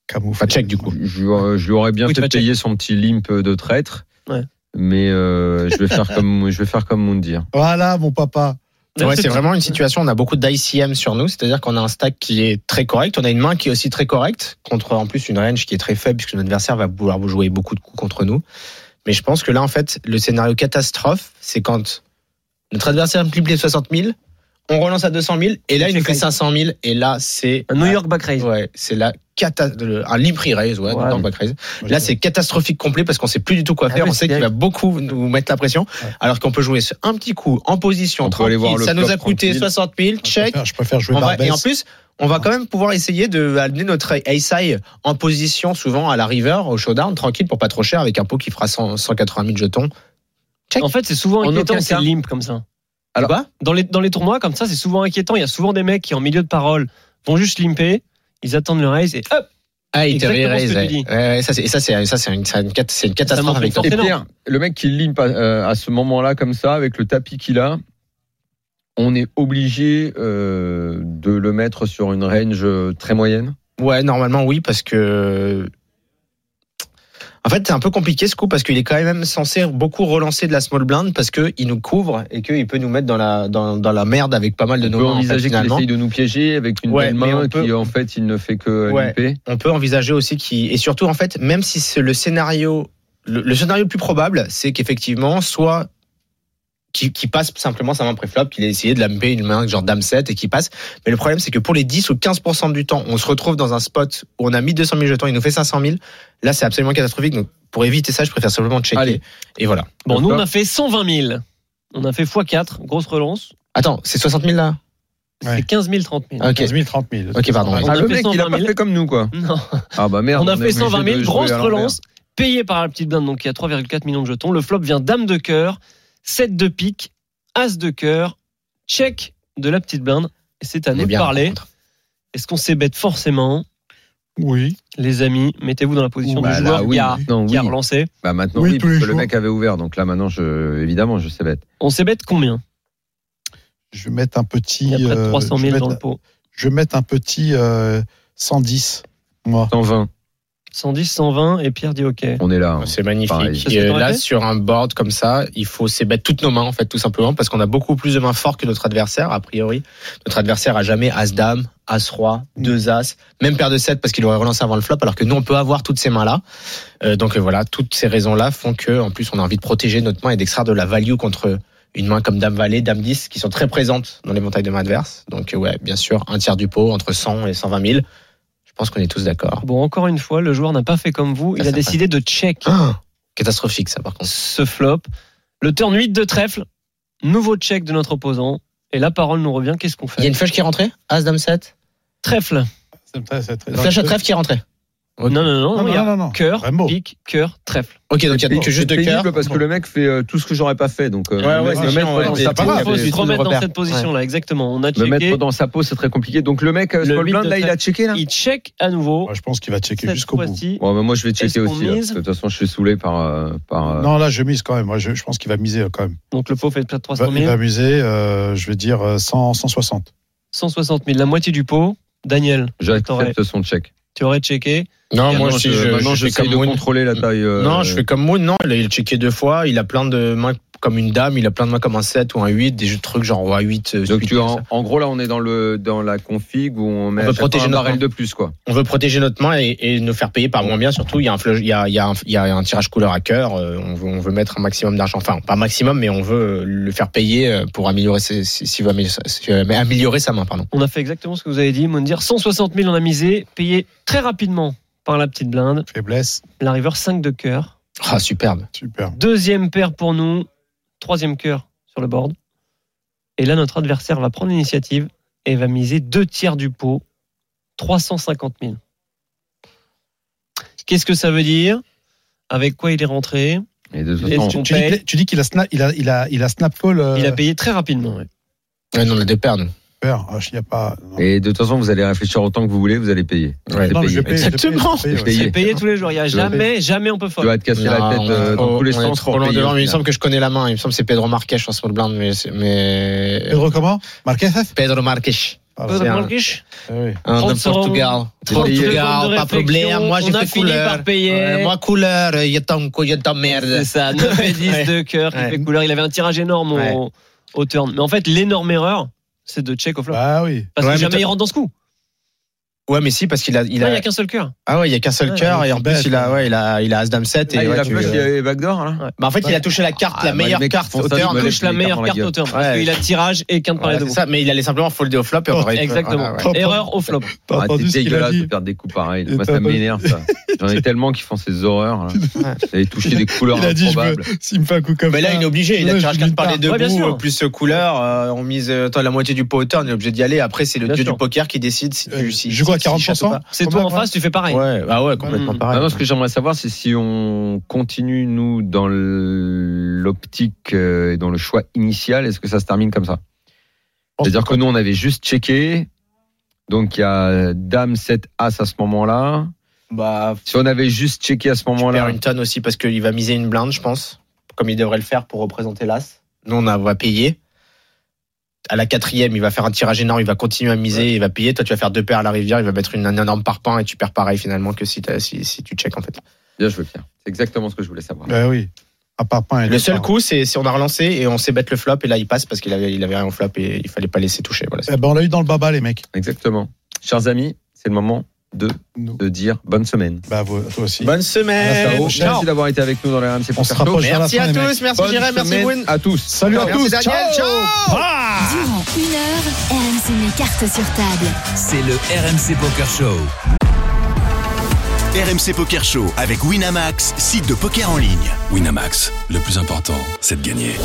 Speaker 2: Camoufle.
Speaker 3: Pas check du coup.
Speaker 1: Je, lui aurais bien
Speaker 8: Oui,
Speaker 1: fait payer son petit limp de traître.
Speaker 8: Ouais.
Speaker 1: Mais euh, je vais faire comme je vais faire comme Moundir.
Speaker 2: Voilà, mon papa.
Speaker 3: Ouais, c'est vraiment une situation. On a beaucoup d'ICM sur nous, c'est-à-dire qu'on a un stack qui est très correct. On a une main qui est aussi très correcte contre en plus une range qui est très faible puisque notre adversaire va vouloir vous jouer beaucoup de coups contre nous. Mais je pense que là, en fait, le scénario catastrophe, c'est quand notre adversaire multiplie 60 000, on relance à 200 000 et là, il nous fait 500 000 et là, c'est
Speaker 8: Un New York back raise.
Speaker 3: Ouais, c'est la cata un limp raise, ouais,
Speaker 8: Ouais.
Speaker 3: dans le back raise. Là, c'est catastrophique complet parce qu'on sait plus du tout quoi
Speaker 8: Ah
Speaker 3: faire. on sait qu'il va beaucoup nous mettre la pression,
Speaker 2: Ouais.
Speaker 3: alors qu'on peut jouer un petit coup en position
Speaker 1: On peut aller
Speaker 3: tranquille.
Speaker 1: voir le
Speaker 3: Ça nous a coûté
Speaker 1: tranquille.
Speaker 3: 60 000,
Speaker 2: Je
Speaker 3: check.
Speaker 2: préfère, je préfère jouer
Speaker 3: On va-
Speaker 2: Barbès.
Speaker 3: et en plus, on va quand même pouvoir essayer de amener notre ace high en position souvent à la river, au showdown, tranquille pour pas trop cher avec un pot qui fera 100 180 000 jetons. Check.
Speaker 8: En fait, c'est souvent
Speaker 1: En
Speaker 8: inquiétant, c'est limp comme ça.
Speaker 1: Alors-
Speaker 3: Quoi
Speaker 8: Dans les, dans les tournois comme ça, c'est souvent inquiétant. Il y a souvent des mecs qui, en milieu de parole, vont juste limper. Ils attendent le raise et hop
Speaker 3: Ah, il te
Speaker 8: Exactement ce
Speaker 3: raise.
Speaker 8: que tu
Speaker 3: ouais.
Speaker 8: dis.
Speaker 3: Ouais, ça, c'est, et ça, c'est, ça, c'est une, catastrophe avec
Speaker 1: Et. Pierre, le mec qui limp à, euh, à ce moment-là comme ça avec le tapis qu'il a, on est obligé euh, de le mettre sur une range euh, très moyenne?
Speaker 3: Ouais, normalement oui, parce que en fait c'est un peu compliqué ce coup parce qu'il est quand même censé beaucoup relancer de la small blind parce que il nous couvre et qu'il peut nous mettre dans la dans, dans la merde avec pas mal de
Speaker 1: On
Speaker 3: nos
Speaker 1: peut
Speaker 3: mains, en fait,
Speaker 1: envisager qu'il
Speaker 3: finalement.
Speaker 1: essaye de nous piéger avec une
Speaker 3: Ouais,
Speaker 1: belle main
Speaker 3: peut-
Speaker 1: qui en fait il ne fait que
Speaker 3: Ouais.
Speaker 1: limper.
Speaker 3: On peut envisager aussi qu'il et surtout en fait même si c'est le scénario le, le scénario le plus probable c'est qu'effectivement soit qui, qui passe simplement sa main préflop, qu'il a essayé de la lamper une main genre dame 7 et qui passe. Mais le problème, c'est que pour les 10 ou 15% du temps, on se retrouve dans un spot où on a mis 200 000 jetons, il nous fait 500 000. Là, c'est absolument catastrophique. Donc, pour éviter ça, je préfère simplement checker.
Speaker 1: Allez.
Speaker 3: Et voilà.
Speaker 8: Bon, nous, on a fait 120 000. On a fait x4, grosse relance.
Speaker 3: Attends, c'est 60 000 là?
Speaker 2: Ouais.
Speaker 8: C'est 15 000, 30 000.
Speaker 3: Ok.
Speaker 2: 15 000, 30 000.
Speaker 3: Ok, pardon.
Speaker 8: On
Speaker 1: Ah,
Speaker 8: a
Speaker 1: le
Speaker 8: fait
Speaker 1: mec, il a
Speaker 8: 120
Speaker 1: pas
Speaker 8: 000.
Speaker 1: fait comme nous, quoi.
Speaker 8: Non.
Speaker 1: Ah bah merde.
Speaker 8: On a fait
Speaker 1: obligé
Speaker 8: 120
Speaker 1: de
Speaker 8: 000,
Speaker 1: jouer
Speaker 8: grosse relance, payée par la petite blinde, donc il y a 3,4 millions de jetons. Le flop vient dame de cœur, 7 de pique, as de cœur, check de la petite blinde. Et c'est à nous de parler. Est-ce qu'on s'ébête forcément?
Speaker 2: Oui.
Speaker 8: Les amis, mettez-vous dans la position
Speaker 1: Bah
Speaker 8: du
Speaker 1: là,
Speaker 8: joueur
Speaker 1: oui.
Speaker 8: qui, a,
Speaker 1: Non,
Speaker 8: qui a
Speaker 1: oui.
Speaker 8: relancé.
Speaker 1: Bah maintenant
Speaker 2: Oui,
Speaker 1: oui, parce que le mec avait ouvert, donc là maintenant je évidemment je sais bête.
Speaker 8: On s'ébête combien?
Speaker 2: Je vais mettre un petit.
Speaker 8: Il y a près de
Speaker 2: euh,
Speaker 8: 300
Speaker 2: je vais
Speaker 8: 000 dans
Speaker 2: mettre-
Speaker 8: le pot.
Speaker 2: Je vais mettre un petit euh, 110. Moi.
Speaker 1: 120.
Speaker 8: 110, 120 et Pierre dit OK.
Speaker 1: On est là. hein.
Speaker 3: C'est magnifique. Et, euh, là, sur un board comme ça, il faut s'ébattre toutes nos mains, en fait, tout simplement, parce qu'on a beaucoup plus de mains fortes que notre adversaire, a priori. Notre adversaire a jamais As-Dame, As-Roi,
Speaker 8: Mm.
Speaker 3: deux As, même paire de 7 parce qu'il aurait relancé avant le flop, alors que nous, on peut avoir toutes ces mains-là. Euh, donc euh, voilà, toutes ces raisons-là font que, en plus, on a envie de protéger notre main et d'extraire de la value contre une main comme Dame Valet, Dame 10, qui sont très présentes dans l'éventail de main adverse. Donc euh, ouais, bien sûr, un tiers du pot, entre 100 et 120 000. Je pense qu'on est tous d'accord.
Speaker 8: Bon, encore une fois, le joueur n'a pas fait comme vous.
Speaker 3: Ça,
Speaker 8: Il a décidé de check
Speaker 3: Ah, catastrophique, ça, par contre.
Speaker 8: ce flop. Le turn 8 de trèfle. Nouveau check de notre opposant. Et la parole nous revient. Qu'est-ce qu'on
Speaker 3: Il y a
Speaker 8: fait
Speaker 3: une flèche qui est rentrée? As, Dame 7
Speaker 8: Trèfle.
Speaker 3: Flèche à trèfle qui est rentrée.
Speaker 8: Non, non, non.
Speaker 2: Non,
Speaker 8: il y a
Speaker 2: non, non, non.
Speaker 8: Cœur,
Speaker 2: Rainbow.
Speaker 8: pique, cœur, trèfle.
Speaker 3: Ok, donc il y a que juste de cœur.
Speaker 1: parce que le mec fait euh, tout ce que j'aurais pas fait. Donc, euh,
Speaker 3: Ouais, ouais, c'est
Speaker 1: mettre
Speaker 3: chiant, ouais. pas grave,
Speaker 8: Il faut se remettre dans cette position-là, exactement. On a
Speaker 1: me mettre
Speaker 8: checké.
Speaker 1: dans sa peau, c'est très compliqué. Donc le mec, euh,
Speaker 8: Le
Speaker 1: small
Speaker 8: huit
Speaker 1: blind,
Speaker 8: de
Speaker 1: là, il a checké là.
Speaker 8: Il check à nouveau.
Speaker 2: Je pense qu'il va checker jusqu'au bout.
Speaker 1: moi je vais checker aussi. que de toute façon, je suis saoulé par. euh, par
Speaker 2: Non, là, je mise quand même. Moi, je, pense qu'il va miser quand même.
Speaker 8: Donc le pot fait peut-être
Speaker 2: Il va,
Speaker 8: 300
Speaker 2: il
Speaker 8: 000.
Speaker 2: va miser, je vais dire euh, 100, 160.
Speaker 8: 160 000, la moitié du pot. Daniel,
Speaker 1: J'accepte son check.
Speaker 8: tu aurais checké.
Speaker 3: Non, moi aussi,
Speaker 1: je- maintenant,
Speaker 3: je fais comme
Speaker 1: de
Speaker 3: Moon.
Speaker 1: contrôler la taille. euh,
Speaker 3: Non, je fais comme Moon. Non, il a, il a checké deux fois. Il a plein de mains comme une dame. Il a plein de mains comme un 7 ou un 8. Des jeux de trucs genre roi 8. euh,
Speaker 1: Donc
Speaker 3: suite,
Speaker 1: tu en, en gros là on est dans le dans la config où on met
Speaker 3: On veut protéger
Speaker 1: un
Speaker 3: notre
Speaker 1: barrel
Speaker 3: main.
Speaker 1: de plus quoi.
Speaker 3: On veut protéger notre main et, et nous faire payer par moins bien. Surtout, il y a un, flush- il y a, il y a un, il y a un tirage couleur à cœur. euh, On veut, on veut mettre un maximum d'argent. Enfin, pas maximum, mais on veut le faire payer pour améliorer, ses, améliorer sa main. Pardon.
Speaker 8: On a fait exactement ce que vous avez dit, Moundir. 160 000, on a misé, payé très rapidement par la petite blinde.
Speaker 2: Faiblesse,
Speaker 8: La river 5 de cœur.
Speaker 3: Ah, superbe.
Speaker 2: super.
Speaker 8: Deuxième paire pour nous. Troisième cœur sur le board. Et là, notre adversaire va prendre l'initiative et va miser deux tiers du pot. 350 000. Qu'est-ce que ça veut dire? Avec quoi il est rentré?
Speaker 1: Et de toute
Speaker 8: Est-ce
Speaker 1: façon,
Speaker 8: qu'on
Speaker 2: Tu dis, qu'il- tu dis qu'il a snap, il a, il a, il a snap call. euh,
Speaker 8: Il a payé très rapidement. ouais.
Speaker 3: Ouais, non, on a deux paires, nous.
Speaker 2: Ah, il y a pas. non.
Speaker 1: et de toute façon vous allez réfléchir autant que vous voulez, vous allez payer.
Speaker 3: Ouais.
Speaker 2: Non,
Speaker 3: Exactement.
Speaker 1: C'est payé.
Speaker 8: Tous les jours. Il n'y a
Speaker 1: Tu
Speaker 8: jamais, jamais on peut
Speaker 1: Tu
Speaker 8: fold.
Speaker 1: vas te casser la tête euh, dans
Speaker 3: trop-
Speaker 1: tous les sens
Speaker 3: trop
Speaker 1: pour
Speaker 3: loin devant, mais il me semble que je connais la main. Il me semble que c'est Pedro Marques en small blind, mais, mais...
Speaker 2: Pedro comment? Marquez
Speaker 3: Pedro Marques.
Speaker 2: Ah,
Speaker 8: Pedro
Speaker 3: c'est un-
Speaker 8: Marques?
Speaker 2: Ah oui.
Speaker 3: Un
Speaker 8: 30
Speaker 3: de Portugal.
Speaker 8: 30
Speaker 3: Portugal,
Speaker 8: secondes de
Speaker 3: pas problème. Moi, j'ai fait
Speaker 8: fini
Speaker 3: couleur.
Speaker 8: par payer.
Speaker 3: Ouais, moi, couleur, il y a tant il y a tant merde.
Speaker 8: C'est ça, 9 et 10
Speaker 3: Ouais.
Speaker 8: de cœur qui
Speaker 3: Ouais.
Speaker 8: fait couleur. Il avait un tirage énorme au turn. Mais en fait, l'énorme erreur, c'est de check au flop.
Speaker 2: Bah oui.
Speaker 8: Parce
Speaker 3: Ouais,
Speaker 8: que
Speaker 3: mais
Speaker 8: jamais il rentre dans ce coup.
Speaker 3: Ouais, mais si, parce qu'il a, il
Speaker 8: Il n'y
Speaker 3: a,
Speaker 8: a qu'un seul cœur.
Speaker 3: ah ouais, il y a qu'un seul
Speaker 8: Ouais,
Speaker 3: cœur
Speaker 2: ouais,
Speaker 3: et en plus
Speaker 2: bête,
Speaker 3: il a,
Speaker 2: ouais.
Speaker 3: il a, il a As Dame 7
Speaker 1: Ah,
Speaker 3: et
Speaker 1: il
Speaker 3: ouais,
Speaker 1: a
Speaker 3: tu-
Speaker 1: flush, il y avait backdoor là.
Speaker 3: Bah, en fait, il a touché la carte,
Speaker 1: Ah,
Speaker 3: la meilleure carte
Speaker 1: font
Speaker 3: au
Speaker 1: ça,
Speaker 3: turn.
Speaker 1: ils me
Speaker 8: touche la meilleure carte
Speaker 1: gueule.
Speaker 8: au turn.
Speaker 3: Ouais.
Speaker 8: Parce qu'il a tirage et quinte par les deux
Speaker 3: ça, mais il allait simplement folder au flop et on
Speaker 8: Exactement. Erreur au flop.
Speaker 1: Ah,
Speaker 2: a
Speaker 1: dégueulasse de perdre des coups pareils. Moi, ça m'énerve, ça. J'en ai tellement qui font ces horreurs. Là. Vous avez touché des couleurs
Speaker 2: Il a
Speaker 1: improbables.
Speaker 2: s'il me fait un coup comme
Speaker 3: Mais là,
Speaker 2: ça.
Speaker 3: il est obligé. Il a tirage
Speaker 2: dis
Speaker 3: par les deux bouts, euh, plus euh, couleur. euh, On mise euh, attends, la moitié du pot au turn. Il est obligé d'y aller. Après, c'est le
Speaker 8: Bien
Speaker 3: dieu
Speaker 8: sûr.
Speaker 3: du poker qui décide si tu. Si,
Speaker 2: je joue à
Speaker 3: si- si chasse ou
Speaker 2: 40%.
Speaker 3: pas.
Speaker 8: C'est toi en face, tu fais pareil.
Speaker 3: Ouais, ah ouais, complètement
Speaker 8: Mm.
Speaker 3: pareil.
Speaker 1: Maintenant, ce que j'aimerais savoir, c'est si on continue, nous, dans l'optique euh, et dans le choix initial, est-ce que ça se termine comme ça? C'est-à-dire que nous, on avait juste checké. Donc, il y a Dame 7 As à ce moment-là.
Speaker 3: Bah,
Speaker 1: Si on avait juste checké à ce moment-là,
Speaker 3: une tonne aussi parce qu'il va miser une blinde, je pense, comme il devrait le faire pour représenter l'as. Nous, on a- on va payer. À la quatrième, il va faire un tirage énorme, il va continuer à miser, il va payer. Toi, tu vas faire deux paires à la rivière, il va mettre une, un énorme parpaing et tu perds pareil finalement que si, t'as- si, si tu check en fait.
Speaker 1: bien joué, Pierre. C'est exactement ce que je voulais savoir.
Speaker 2: Bah oui. Pain et
Speaker 3: Le seul coup, c'est si on a relancé et on s'est bête le flop et là il passe parce qu'il avait, il avait rien au flop et il fallait pas laisser toucher. Voilà.
Speaker 2: Eh ben, on l'a eu dans le baba, les mecs.
Speaker 1: Exactement. Chers amis, c'est le moment de, dire bonne semaine.
Speaker 2: Bah, vous- toi aussi.
Speaker 3: Bonne semaine.
Speaker 1: Merci d'avoir été avec nous dans les RMC
Speaker 2: On se
Speaker 1: Poker Show.
Speaker 2: rapproche
Speaker 3: Merci à tous, merci Jérém, merci Moon.
Speaker 1: à tous.
Speaker 2: Salut à
Speaker 3: Merci
Speaker 2: tous.
Speaker 3: Daniel, ciao.
Speaker 9: Durant une heure, RMC met cartes sur table.
Speaker 5: C'est le RMC Poker Show.
Speaker 10: RMC Poker Show avec Winamax, site de poker en ligne.
Speaker 11: Winamax, le plus important, c'est de gagner.